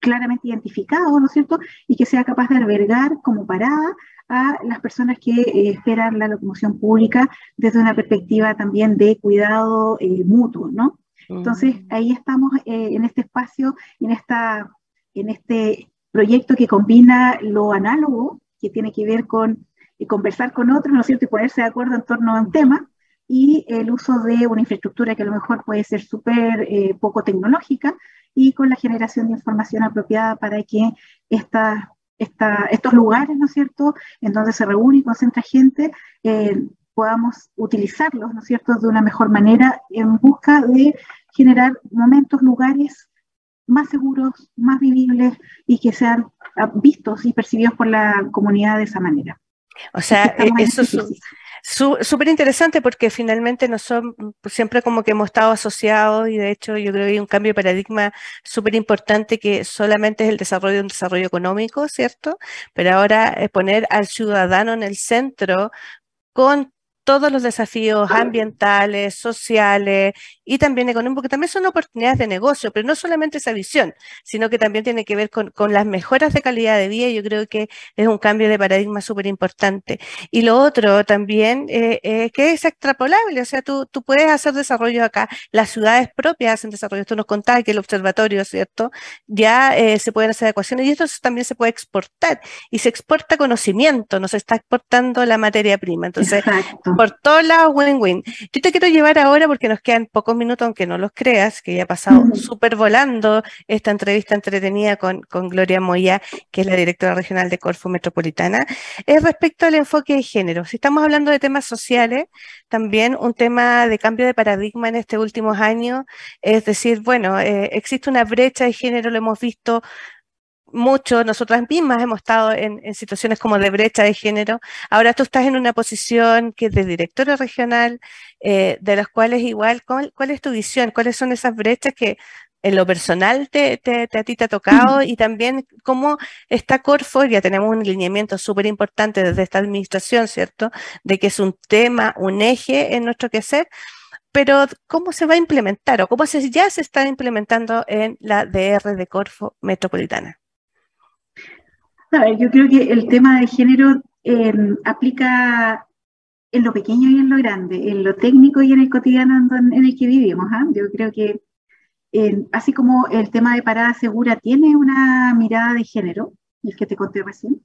claramente identificado, ¿no es cierto? Y que sea capaz de albergar como parada a las personas que esperan la locomoción pública desde una perspectiva también de cuidado mutuo, ¿no? Entonces, ahí estamos eh, en este espacio, en, esta, en este proyecto que combina lo análogo, que tiene que ver con eh, conversar con otros, ¿no es cierto?, y ponerse de acuerdo en torno a un tema, y el uso de una infraestructura que a lo mejor puede ser súper eh, poco tecnológica, y con la generación de información apropiada para que esta, estos lugares, ¿no es cierto?, en donde se reúne y concentra gente, podamos utilizarlos, ¿no es cierto?, de una mejor manera en busca de generar momentos, lugares más seguros, más vivibles y que sean vistos y percibidos por la comunidad de esa manera. O sea, eh, eso es súper interesante porque finalmente no son, siempre como que hemos estado asociados y de hecho yo creo que hay un cambio de paradigma súper importante que solamente es el desarrollo de un desarrollo económico, ¿cierto? Pero ahora es poner al ciudadano en el centro con todos los desafíos ambientales, sociales y también económicos, que también son oportunidades de negocio, pero no solamente esa visión, sino que también tiene que ver con, las mejoras de calidad de vida. Yo creo que es un cambio de paradigma súper importante. Y lo otro también, eh, que es extrapolable, o sea, tú, tú puedes hacer desarrollo acá, las ciudades propias hacen desarrollo, tú nos contabas que el observatorio, ¿cierto? Ya eh, se pueden hacer ecuaciones y esto también se puede exportar y se exporta conocimiento, nos está exportando la materia prima. Entonces, por todos lados, win-win. Yo te quiero llevar ahora, porque nos quedan pocos minutos, aunque no los creas, que ya ha pasado súper volando esta entrevista entretenida con, con Gloria Moya, que es la directora regional de Corfo Metropolitana, es respecto al enfoque de género. Si estamos hablando de temas sociales, también un tema de cambio de paradigma en estos últimos años, es decir, bueno, eh, existe una brecha de género, lo hemos visto mucho, nosotras mismas hemos estado en, situaciones como de brecha de género. Ahora tú estás en una posición que es de directora regional, eh, de las cuales igual, ¿cuál, es tu visión? ¿Cuáles son esas brechas que en lo personal te, a ti te ha tocado? Y también cómo está Corfo, ya tenemos un alineamiento súper importante desde esta administración, ¿cierto? De que es un tema, un eje en nuestro quehacer pero ¿cómo se va a implementar o cómo se, ya se está implementando en la DR de Corfo Metropolitana? Yo creo que el tema de género em, aplica en lo pequeño y en lo grande, en lo técnico y en el cotidiano en, el que vivimos. ¿ah? Yo creo que em, así como el tema de parada segura tiene una mirada de género, el que te conté recién,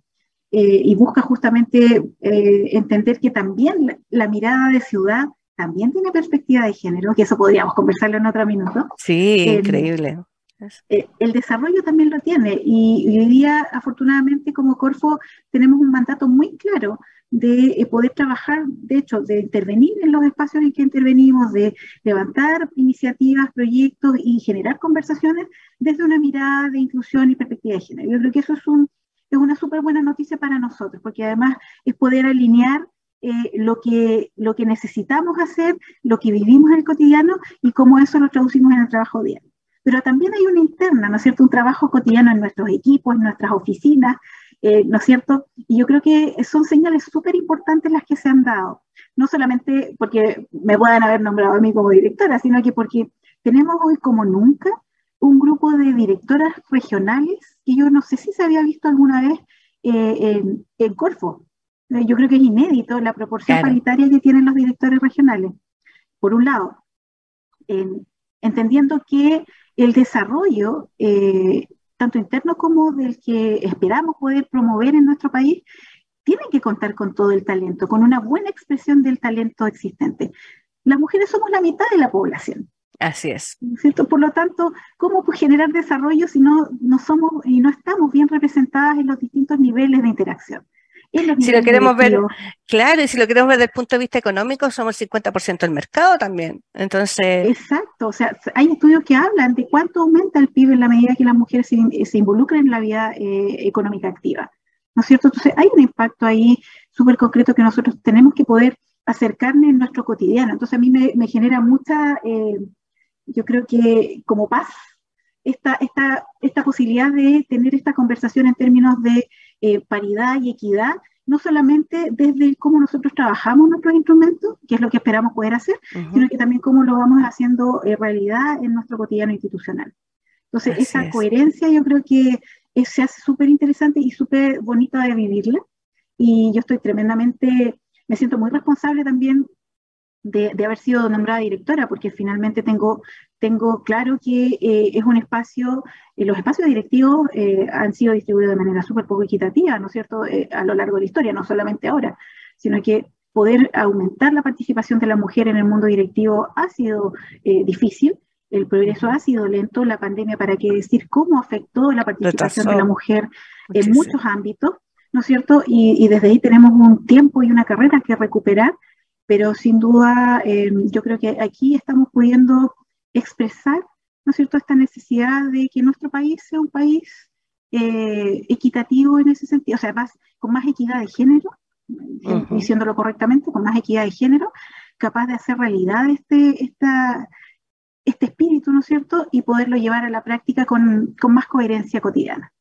eh, y busca justamente eh, entender que también la, mirada de ciudad también tiene perspectiva de género, que eso podríamos conversarlo en otro minuto. Sí, em, increíble. Eh, el desarrollo también lo tiene y, hoy día, afortunadamente, como Corfo, tenemos un mandato muy claro de eh, poder trabajar, de hecho, de intervenir en los espacios en que intervenimos, de levantar iniciativas, proyectos y generar conversaciones desde una mirada de inclusión y perspectiva de género. Yo creo que eso es, un, es una súper buena noticia para nosotros, porque además es poder alinear eh, lo, que, lo que necesitamos hacer, lo que vivimos en el cotidiano y cómo eso lo traducimos en el trabajo diario pero también hay una interna, ¿no es cierto? Un trabajo cotidiano en nuestros equipos, en nuestras oficinas, eh, ¿no es cierto? Y yo creo que son señales súper importantes las que se han dado, no solamente porque me puedan haber nombrado a mí como directora, sino que porque tenemos hoy como nunca un grupo de directoras regionales que yo no sé si se había visto alguna vez eh, en, Corfo. Eh, yo creo que es inédito la proporción paritaria que tienen los directores regionales. Por un lado, entendiendo que el desarrollo, eh, tanto interno como del que esperamos poder promover en nuestro país, tiene que contar con todo el talento, con una buena expresión del talento existente. Las mujeres somos la mitad de la población. Así es. ¿cierto? Por lo tanto, ¿cómo generar desarrollo si no, no somos y no estamos bien representadas en los distintos niveles de interacción? Si lo queremos ver, claro, y si lo queremos ver desde el punto de vista económico, somos el 50% del mercado también. Entonces. Exacto, o sea, hay estudios que hablan de cuánto aumenta el PIB en la medida que las mujeres se, involucran en la vida eh, económica activa. ¿No es cierto? Entonces, hay un impacto ahí súper concreto que nosotros tenemos que poder acercarnos en nuestro cotidiano. Entonces, a mí me, genera mucha, eh, yo creo que como paz, esta, esta, esta posibilidad de tener esta conversación en términos de eh, paridad y equidad, no solamente desde cómo nosotros trabajamos nuestros instrumentos, que es lo que esperamos poder hacer, sino que también cómo lo vamos haciendo eh, realidad en nuestro cotidiano institucional. Entonces, esa coherencia yo creo que se hace súper interesante y súper bonita de vivirla. Y yo estoy tremendamente, me siento muy responsable también de, haber sido nombrada directora, porque finalmente tengo, tengo claro que eh, es un espacio, eh, los espacios directivos eh, han sido distribuidos de manera súper poco equitativa, ¿no es cierto?, a lo largo de la historia, no solamente ahora, sino que poder aumentar la participación de la mujer en el mundo directivo ha sido difícil. El progreso ha sido lento, la pandemia, para qué decir cómo afectó la participación de la mujer en muchos ámbitos, ¿no es cierto? y desde ahí tenemos un tiempo y una carrera que recuperar, pero sin duda eh, yo creo que aquí estamos pudiendo expresar, ¿no es cierto?, esta necesidad de que nuestro país sea un país eh, equitativo en ese sentido, o sea, más, con más equidad de género, diciéndolo correctamente, con más equidad de género, capaz de hacer realidad este, esta, este espíritu, ¿no es cierto?, y poderlo llevar a la práctica con, con más coherencia cotidiana.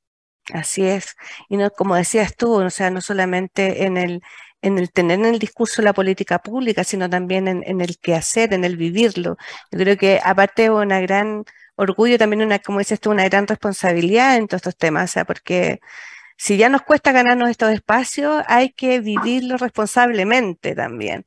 Así es. Y no, como decías tú, o sea, no solamente en el, en el tener en el discurso la política pública, sino también en, en el quehacer, en el vivirlo. Yo creo que aparte de una gran orgullo, también una, como dices tú, una gran responsabilidad en todos estos temas, o sea, porque si ya nos cuesta ganarnos estos espacios, hay que vivirlo responsablemente también.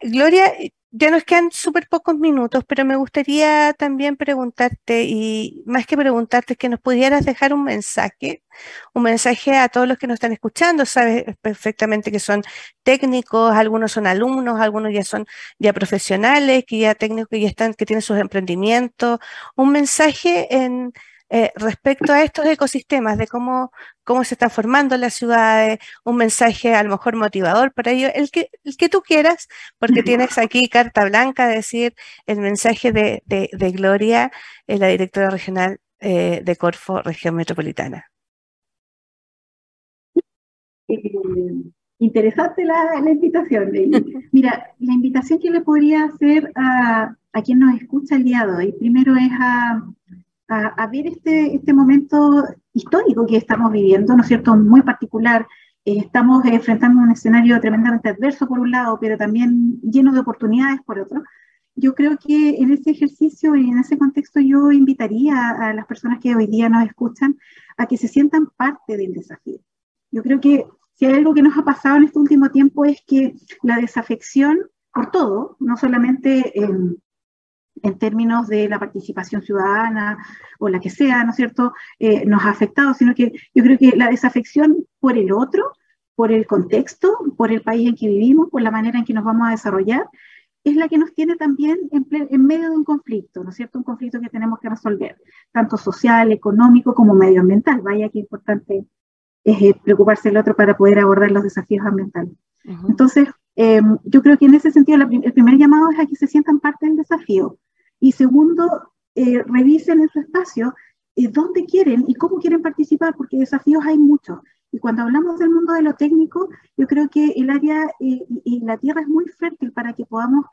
Gloria, ya nos quedan súper pocos minutos, pero me gustaría también preguntarte, y más que preguntarte, que nos pudieras dejar un mensaje, un mensaje a todos los que nos están escuchando. Sabes perfectamente que son técnicos, algunos son alumnos, algunos ya son ya profesionales, que ya técnicos que ya están, que tienen sus emprendimientos. Un mensaje en eh, respecto a estos ecosistemas, de cómo, cómo se están formando las ciudades, un mensaje a lo mejor motivador para ellos, el que, el que tú quieras, porque tienes aquí carta blanca, decir el mensaje de, de, Gloria, eh, la directora regional eh, de Corfo, región metropolitana. interesante la, la invitación. Mira, la invitación que le podría hacer a, a quien nos escucha el día de hoy, primero es a a, ver este, este momento histórico que estamos viviendo, ¿no es cierto?, muy particular. Eh, estamos enfrentando un escenario tremendamente adverso por un lado, pero también lleno de oportunidades por otro. Yo creo que en ese ejercicio y en ese contexto yo invitaría a las personas que hoy día nos escuchan a que se sientan parte del desafío. Yo creo que si hay algo que nos ha pasado en este último tiempo es que la desafección por todo, no solamente en, en términos de la participación ciudadana o la que sea, ¿no es cierto?, eh, nos ha afectado, sino que yo creo que la desafección por el otro, por el contexto, por el país en que vivimos, por la manera en que nos vamos a desarrollar, es la que nos tiene también en, medio de un conflicto, ¿no es cierto?, un conflicto que tenemos que resolver, tanto social, económico como medioambiental. Vaya que importante es eh, preocuparse del otro para poder abordar los desafíos ambientales. Entonces, eh, yo creo que en ese sentido el primer llamado es a que se sientan parte del desafío, y segundo, eh, revisen en su espacio eh, dónde quieren y cómo quieren participar, porque desafíos hay muchos. Y cuando hablamos del mundo de lo técnico, yo creo que el área eh, y la tierra es muy fértil para que podamos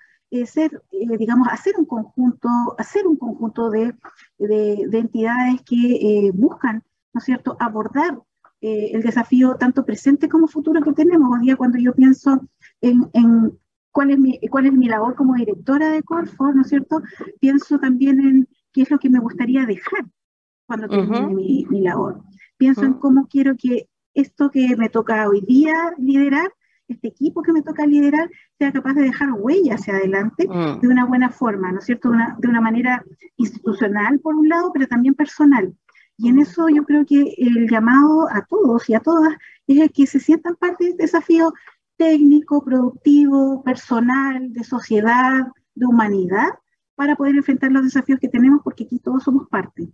ser, digamos, hacer un conjunto, hacer un conjunto de, de, entidades que buscan, ¿no es cierto?, abordar el desafío tanto presente como futuro que tenemos. Hoy día cuando yo pienso en, en, cuál es mi, cuál es mi labor como directora de Corfo, ¿no es cierto? Pienso también en qué es lo que me gustaría dejar cuando termine mi, mi, labor. Pienso en cómo quiero que esto que me toca hoy día liderar, este equipo que me toca liderar, sea capaz de dejar huella hacia adelante mm. de una buena forma, ¿no es cierto? Una, de una manera institucional, por un lado, pero también personal. Y en eso yo creo que el llamado a todos y a todas es el que se sientan parte de este desafío técnico, productivo, personal, de sociedad, de humanidad, para poder enfrentar los desafíos que tenemos, porque aquí todos somos parte.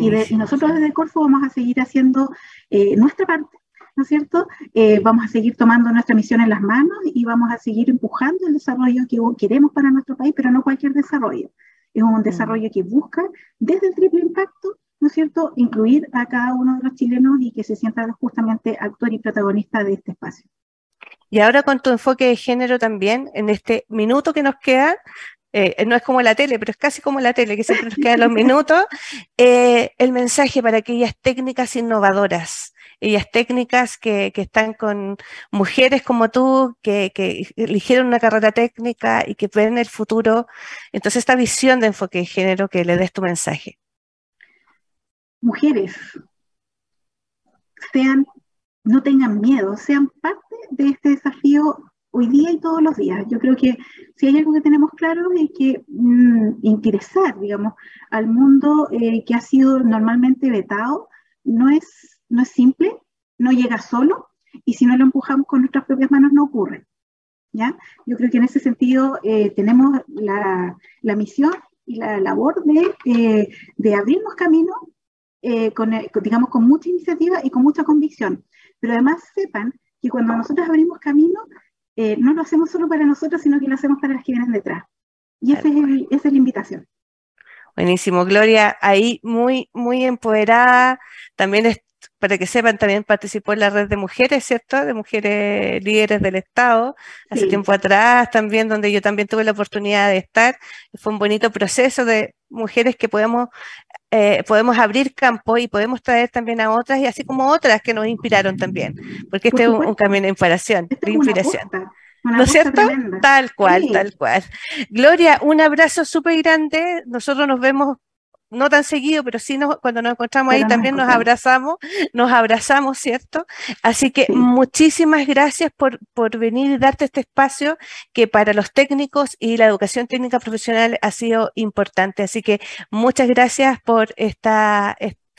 Y, nosotros desde Corfo vamos a seguir haciendo eh, nuestra parte, ¿no es cierto? Eh, vamos a seguir tomando nuestra misión en las manos y vamos a seguir empujando el desarrollo que queremos para nuestro país, pero no cualquier desarrollo. Es un desarrollo que busca, desde el triple impacto, ¿no es cierto?, incluir a cada uno de los chilenos y que se sienta justamente actor y protagonista de este espacio. Y ahora con tu enfoque de género también, en este minuto que nos queda, eh, no es como la tele, pero es casi como la tele, que siempre nos quedan los minutos, eh, el mensaje para aquellas técnicas innovadoras, ellas técnicas que, que están con mujeres como tú, que, que, eligieron una carrera técnica y que ven el futuro. Entonces, esta visión de enfoque de género, que le des tu mensaje. Mujeres, sean, no tengan miedo, sean parte de este desafío hoy día y todos los días. Yo creo que si hay algo que tenemos claro es que mm, interesar, digamos, al mundo eh, que ha sido normalmente vetado no es, no es simple, no llega solo y si no lo empujamos con nuestras propias manos no ocurre. ¿ya? Yo creo que en ese sentido eh, tenemos la, la, misión y la labor de, eh, de abrirnos camino con, digamos, con mucha iniciativa y con mucha convicción. Pero además sepan que cuando nosotros abrimos camino, eh, no lo hacemos solo para nosotros, sino que lo hacemos para las que vienen detrás. Y esa es, la invitación. Buenísimo, Gloria, ahí muy, muy empoderada. También para que sepan, también participó en la red de mujeres, ¿cierto? De mujeres líderes del Estado, hace tiempo atrás también, donde yo también tuve la oportunidad de estar. Fue un bonito proceso de mujeres que podemos, eh, podemos abrir campo y podemos traer también a otras, y así como otras que nos inspiraron también, porque este es un, camino de inspiración, de inspiración. ¿No es cierto? Tal cual, tal cual. Gloria, un abrazo súper grande. Nosotros nos vemos no tan seguido, pero sí nos, cuando nos encontramos ahí también nos abrazamos, nos abrazamos, ¿cierto? Así que muchísimas gracias por, por venir y darte este espacio que para los técnicos y la educación técnica profesional ha sido importante. Así que muchas gracias por esta,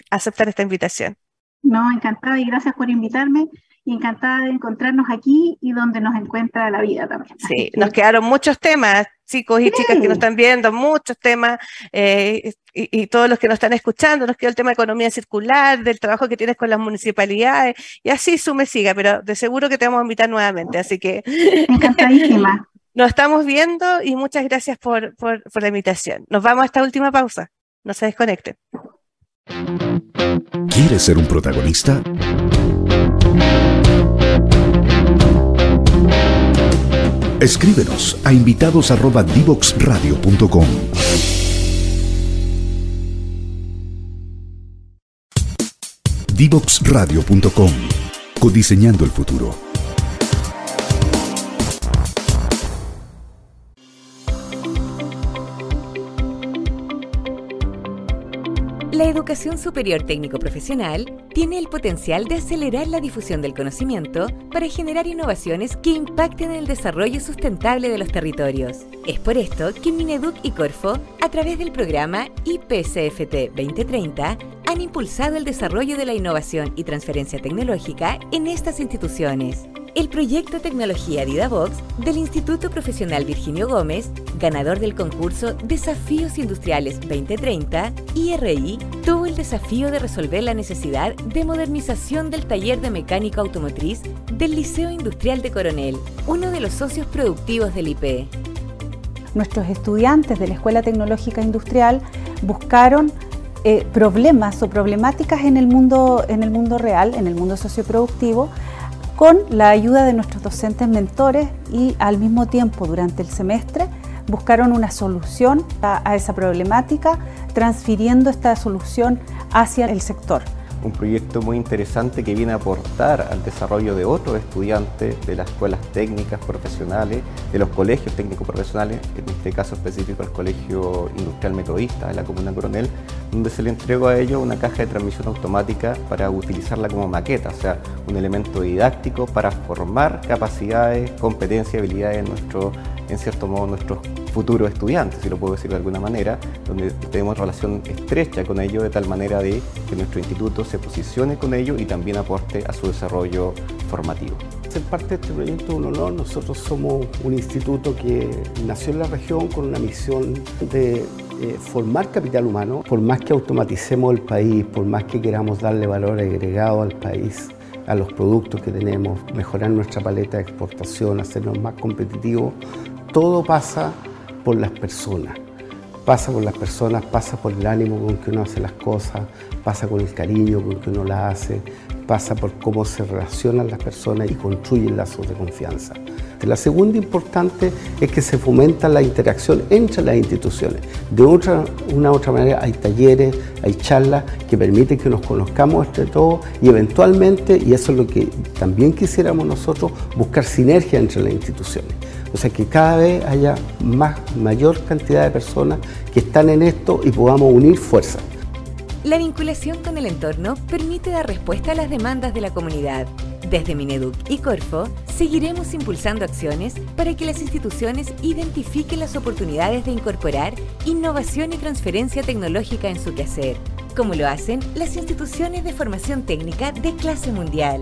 aceptar esta invitación. No, encantada y gracias por invitarme y encantada de encontrarnos aquí y donde nos encuentra la vida también. Sí, nos quedaron muchos temas, chicos y chicas que nos están viendo, muchos temas, eh, y, todos los que nos están escuchando, nos quedó el tema de economía circular, del trabajo que tienes con las municipalidades, y así sume siga, pero de seguro que te vamos a invitar nuevamente, así que... Encantadísima. nos estamos viendo y muchas gracias por, por, por la invitación. Nos vamos a esta última pausa. No se desconecten. ¿Quieres ser un protagonista? Escríbenos a invitados@divoxradio.com. Divoxradio.com. Codiseñando el futuro. La educación superior técnico profesional tiene el potencial de acelerar la difusión del conocimiento para generar innovaciones que impacten en el desarrollo sustentable de los territorios. Es por esto que Mineduc y Corfo, a través del programa IPCFT 2030, han impulsado el desarrollo de la innovación y transferencia tecnológica en estas instituciones. El proyecto Tecnología DidaVox del Instituto Profesional Virginio Gómez, ganador del concurso Desafíos Industriales 2030, IRI, tuvo el desafío de resolver la necesidad de modernización del taller de mecánica automotriz del Liceo Industrial de Coronel, uno de los socios productivos del IP. Nuestros estudiantes de la Escuela Tecnológica Industrial buscaron eh, problemas o problemáticas en el, mundo, en el mundo real, en el mundo socioproductivo, con la ayuda de nuestros docentes mentores y al mismo tiempo durante el semestre buscaron una solución a, esa problemática, transfiriendo esta solución hacia el sector un proyecto muy interesante que viene a aportar al desarrollo de otros estudiantes de las escuelas técnicas profesionales, de los colegios técnicos profesionales, en este caso específico el Colegio Industrial Metodista de la Comuna Coronel, donde se le entregó a ellos una caja de transmisión automática para utilizarla como maqueta, o sea, un elemento didáctico para formar capacidades, competencias y habilidades en, nuestro, en cierto modo, nuestros futuros estudiantes, si lo puedo decir de alguna manera, donde tenemos relación estrecha con ellos de tal manera de que nuestro instituto se posicione con ellos y también aporte a su desarrollo formativo. Ser parte de este proyecto es un honor. Nosotros somos un instituto que nació en la región con una misión de eh, formar capital humano. Por más que automaticemos el país, por más que queramos darle valor agregado al país, a los productos que tenemos, mejorar nuestra paleta de exportación, hacernos más competitivos, todo pasa por las personas. Pasa por las personas, pasa por el ánimo con que uno hace las cosas, pasa con el cariño con que uno las hace, pasa por cómo se relacionan las personas y construyen lazos de confianza. La segunda importante es que se fomenta la interacción entre las instituciones. De otra, una otra manera hay talleres, hay charlas que permiten que nos conozcamos entre todos y eventualmente, y eso es lo que también quisiéramos nosotros, buscar sinergia entre las instituciones. O sea, que cada vez haya más, mayor cantidad de personas que están en esto y podamos unir fuerzas. La vinculación con el entorno permite dar respuesta a las demandas de la comunidad. Desde Mineduc y Corfo seguiremos impulsando acciones para que las instituciones identifiquen las oportunidades de incorporar innovación y transferencia tecnológica en su quehacer, como lo hacen las instituciones de formación técnica de clase mundial.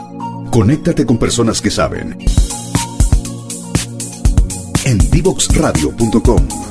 Conéctate con personas que saben. En.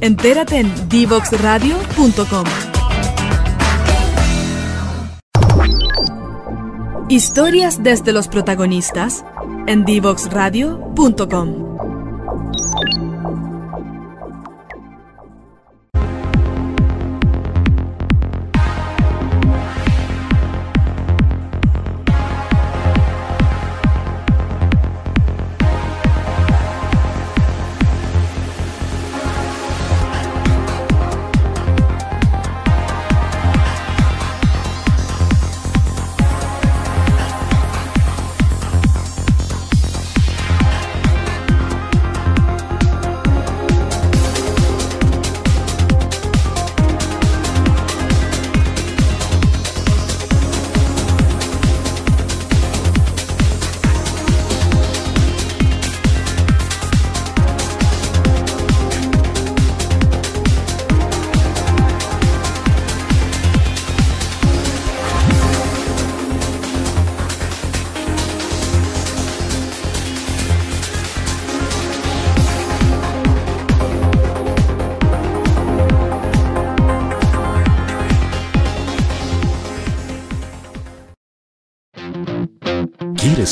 Entérate en divoxradio.com. Historias desde los protagonistas en divoxradio.com.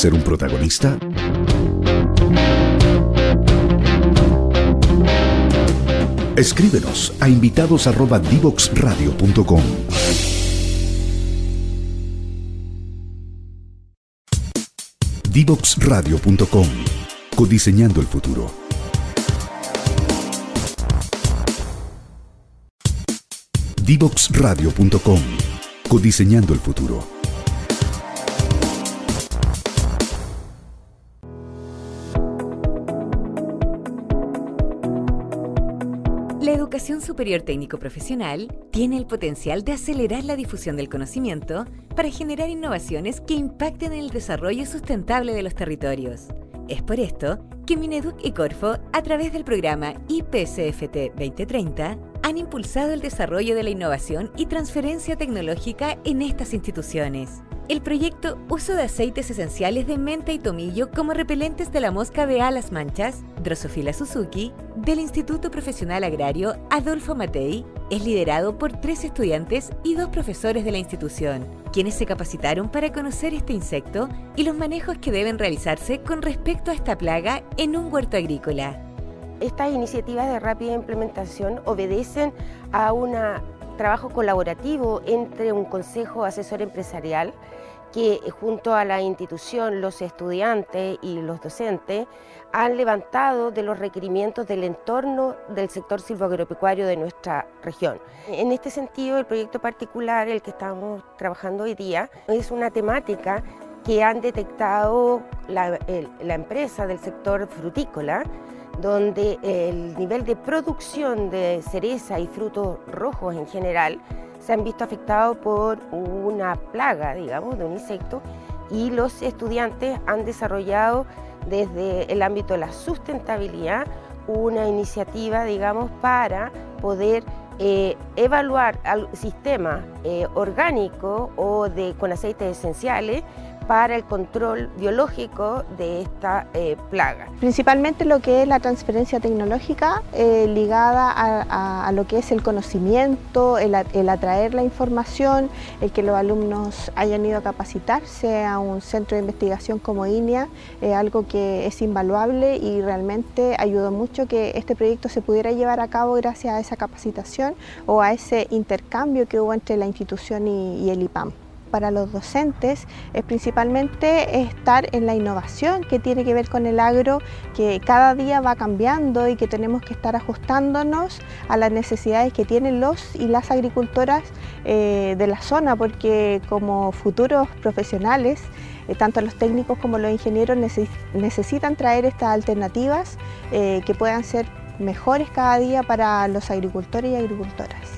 ser un protagonista? Escríbenos a invitados@divoxradio.com. Divoxradio.com. Codiseñando el futuro. Divoxradio.com. Codiseñando el futuro. Superior técnico profesional tiene el potencial de acelerar la difusión del conocimiento para generar innovaciones que impacten en el desarrollo sustentable de los territorios. Es por esto que Mineduc y Corfo, a través del programa IPCFT 2030, han impulsado el desarrollo de la innovación y transferencia tecnológica en estas instituciones. El proyecto Uso de aceites esenciales de menta y tomillo como repelentes de la mosca de alas manchas, Drosophila Suzuki, del Instituto Profesional Agrario Adolfo Matei, es liderado por tres estudiantes y dos profesores de la institución, quienes se capacitaron para conocer este insecto y los manejos que deben realizarse con respecto a esta plaga en un huerto agrícola. Estas iniciativas de rápida implementación obedecen a un trabajo colaborativo entre un consejo asesor empresarial que junto a la institución, los estudiantes y los docentes han levantado de los requerimientos del entorno del sector silvoagropecuario de nuestra región. En este sentido, el proyecto particular, el que estamos trabajando hoy día, es una temática que han detectado la, la empresa del sector frutícola, donde el nivel de producción de cereza y frutos rojos en general se han visto afectados por una plaga, digamos, de un insecto y los estudiantes han desarrollado desde el ámbito de la sustentabilidad una iniciativa, digamos, para poder eh, evaluar al sistema eh, orgánico o de, con aceites esenciales para el control biológico de esta eh, plaga. Principalmente lo que es la transferencia tecnológica eh, ligada a, lo que es el conocimiento, el, atraer la información, el que los alumnos hayan ido a capacitarse a un centro de investigación como INEA, algo que es invaluable y realmente ayudó mucho que este proyecto se pudiera llevar a cabo gracias a esa capacitación o a ese intercambio que hubo entre la institución y el IPAM para los docentes es principalmente estar en la innovación que tiene que ver con el agro, que cada día va cambiando y que tenemos que estar ajustándonos a las necesidades que tienen los y las agricultoras eh, de la zona, porque como futuros profesionales, eh, tanto los técnicos como los ingenieros necesitan traer estas alternativas eh, que puedan ser mejores cada día para los agricultores y agricultoras.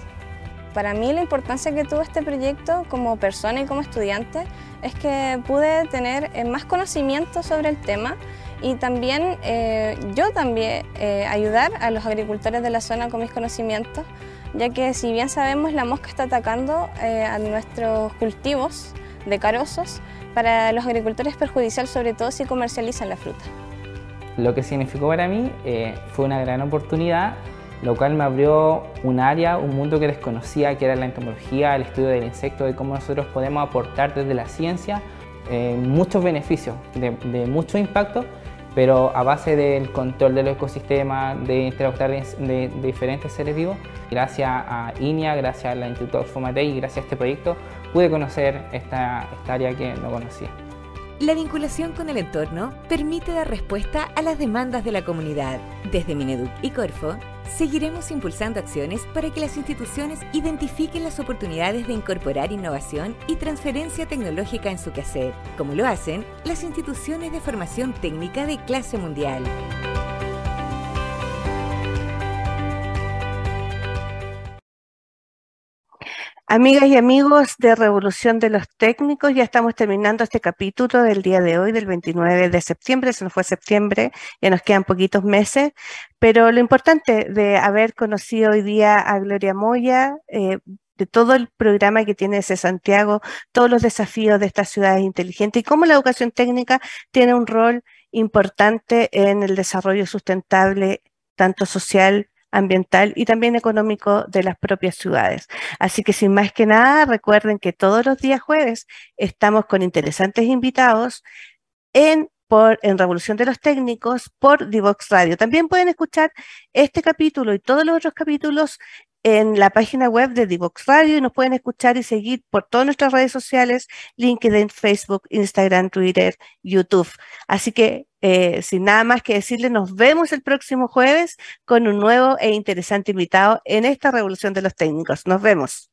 Para mí la importancia que tuvo este proyecto como persona y como estudiante es que pude tener eh, más conocimiento sobre el tema y también eh, yo también eh, ayudar a los agricultores de la zona con mis conocimientos, ya que si bien sabemos la mosca está atacando a nuestros cultivos de carozos, para los agricultores es perjudicial sobre todo si comercializan la fruta. Lo que significó para mí fue una gran oportunidad lo cual me abrió un área, un mundo que desconocía, que era la entomología, el estudio del insecto, de cómo nosotros podemos aportar desde la ciencia eh, muchos beneficios, de, mucho impacto, pero a base del control del ecosistema, de interactuar de, diferentes seres vivos. Gracias a INIA, gracias al Instituto Fomate y gracias a este proyecto pude conocer esta, esta área que no conocía. La vinculación con el entorno permite dar respuesta a las demandas de la comunidad. Desde Mineduc y Corfo, seguiremos impulsando acciones para que las instituciones identifiquen las oportunidades de incorporar innovación y transferencia tecnológica en su quehacer, como lo hacen las instituciones de formación técnica de clase mundial. Amigas y amigos de Revolución de los Técnicos, ya estamos terminando este capítulo del día de hoy, del 29 de septiembre, se nos fue septiembre, ya nos quedan poquitos meses, pero lo importante de haber conocido hoy día a Gloria Moya, eh, de todo el programa que tiene ese Santiago, todos los desafíos de estas ciudades inteligentes y cómo la educación técnica tiene un rol importante en el desarrollo sustentable, tanto social ambiental y también económico de las propias ciudades. Así que sin más que nada, recuerden que todos los días jueves estamos con interesantes invitados en por, en Revolución de los Técnicos por Divox Radio. También pueden escuchar este capítulo y todos los otros capítulos en la página web de Divox Radio y nos pueden escuchar y seguir por todas nuestras redes sociales, LinkedIn, Facebook, Instagram, Twitter, YouTube. Así que eh, sin nada más que decirle, nos vemos el próximo jueves con un nuevo e interesante invitado en esta revolución de los técnicos. Nos vemos.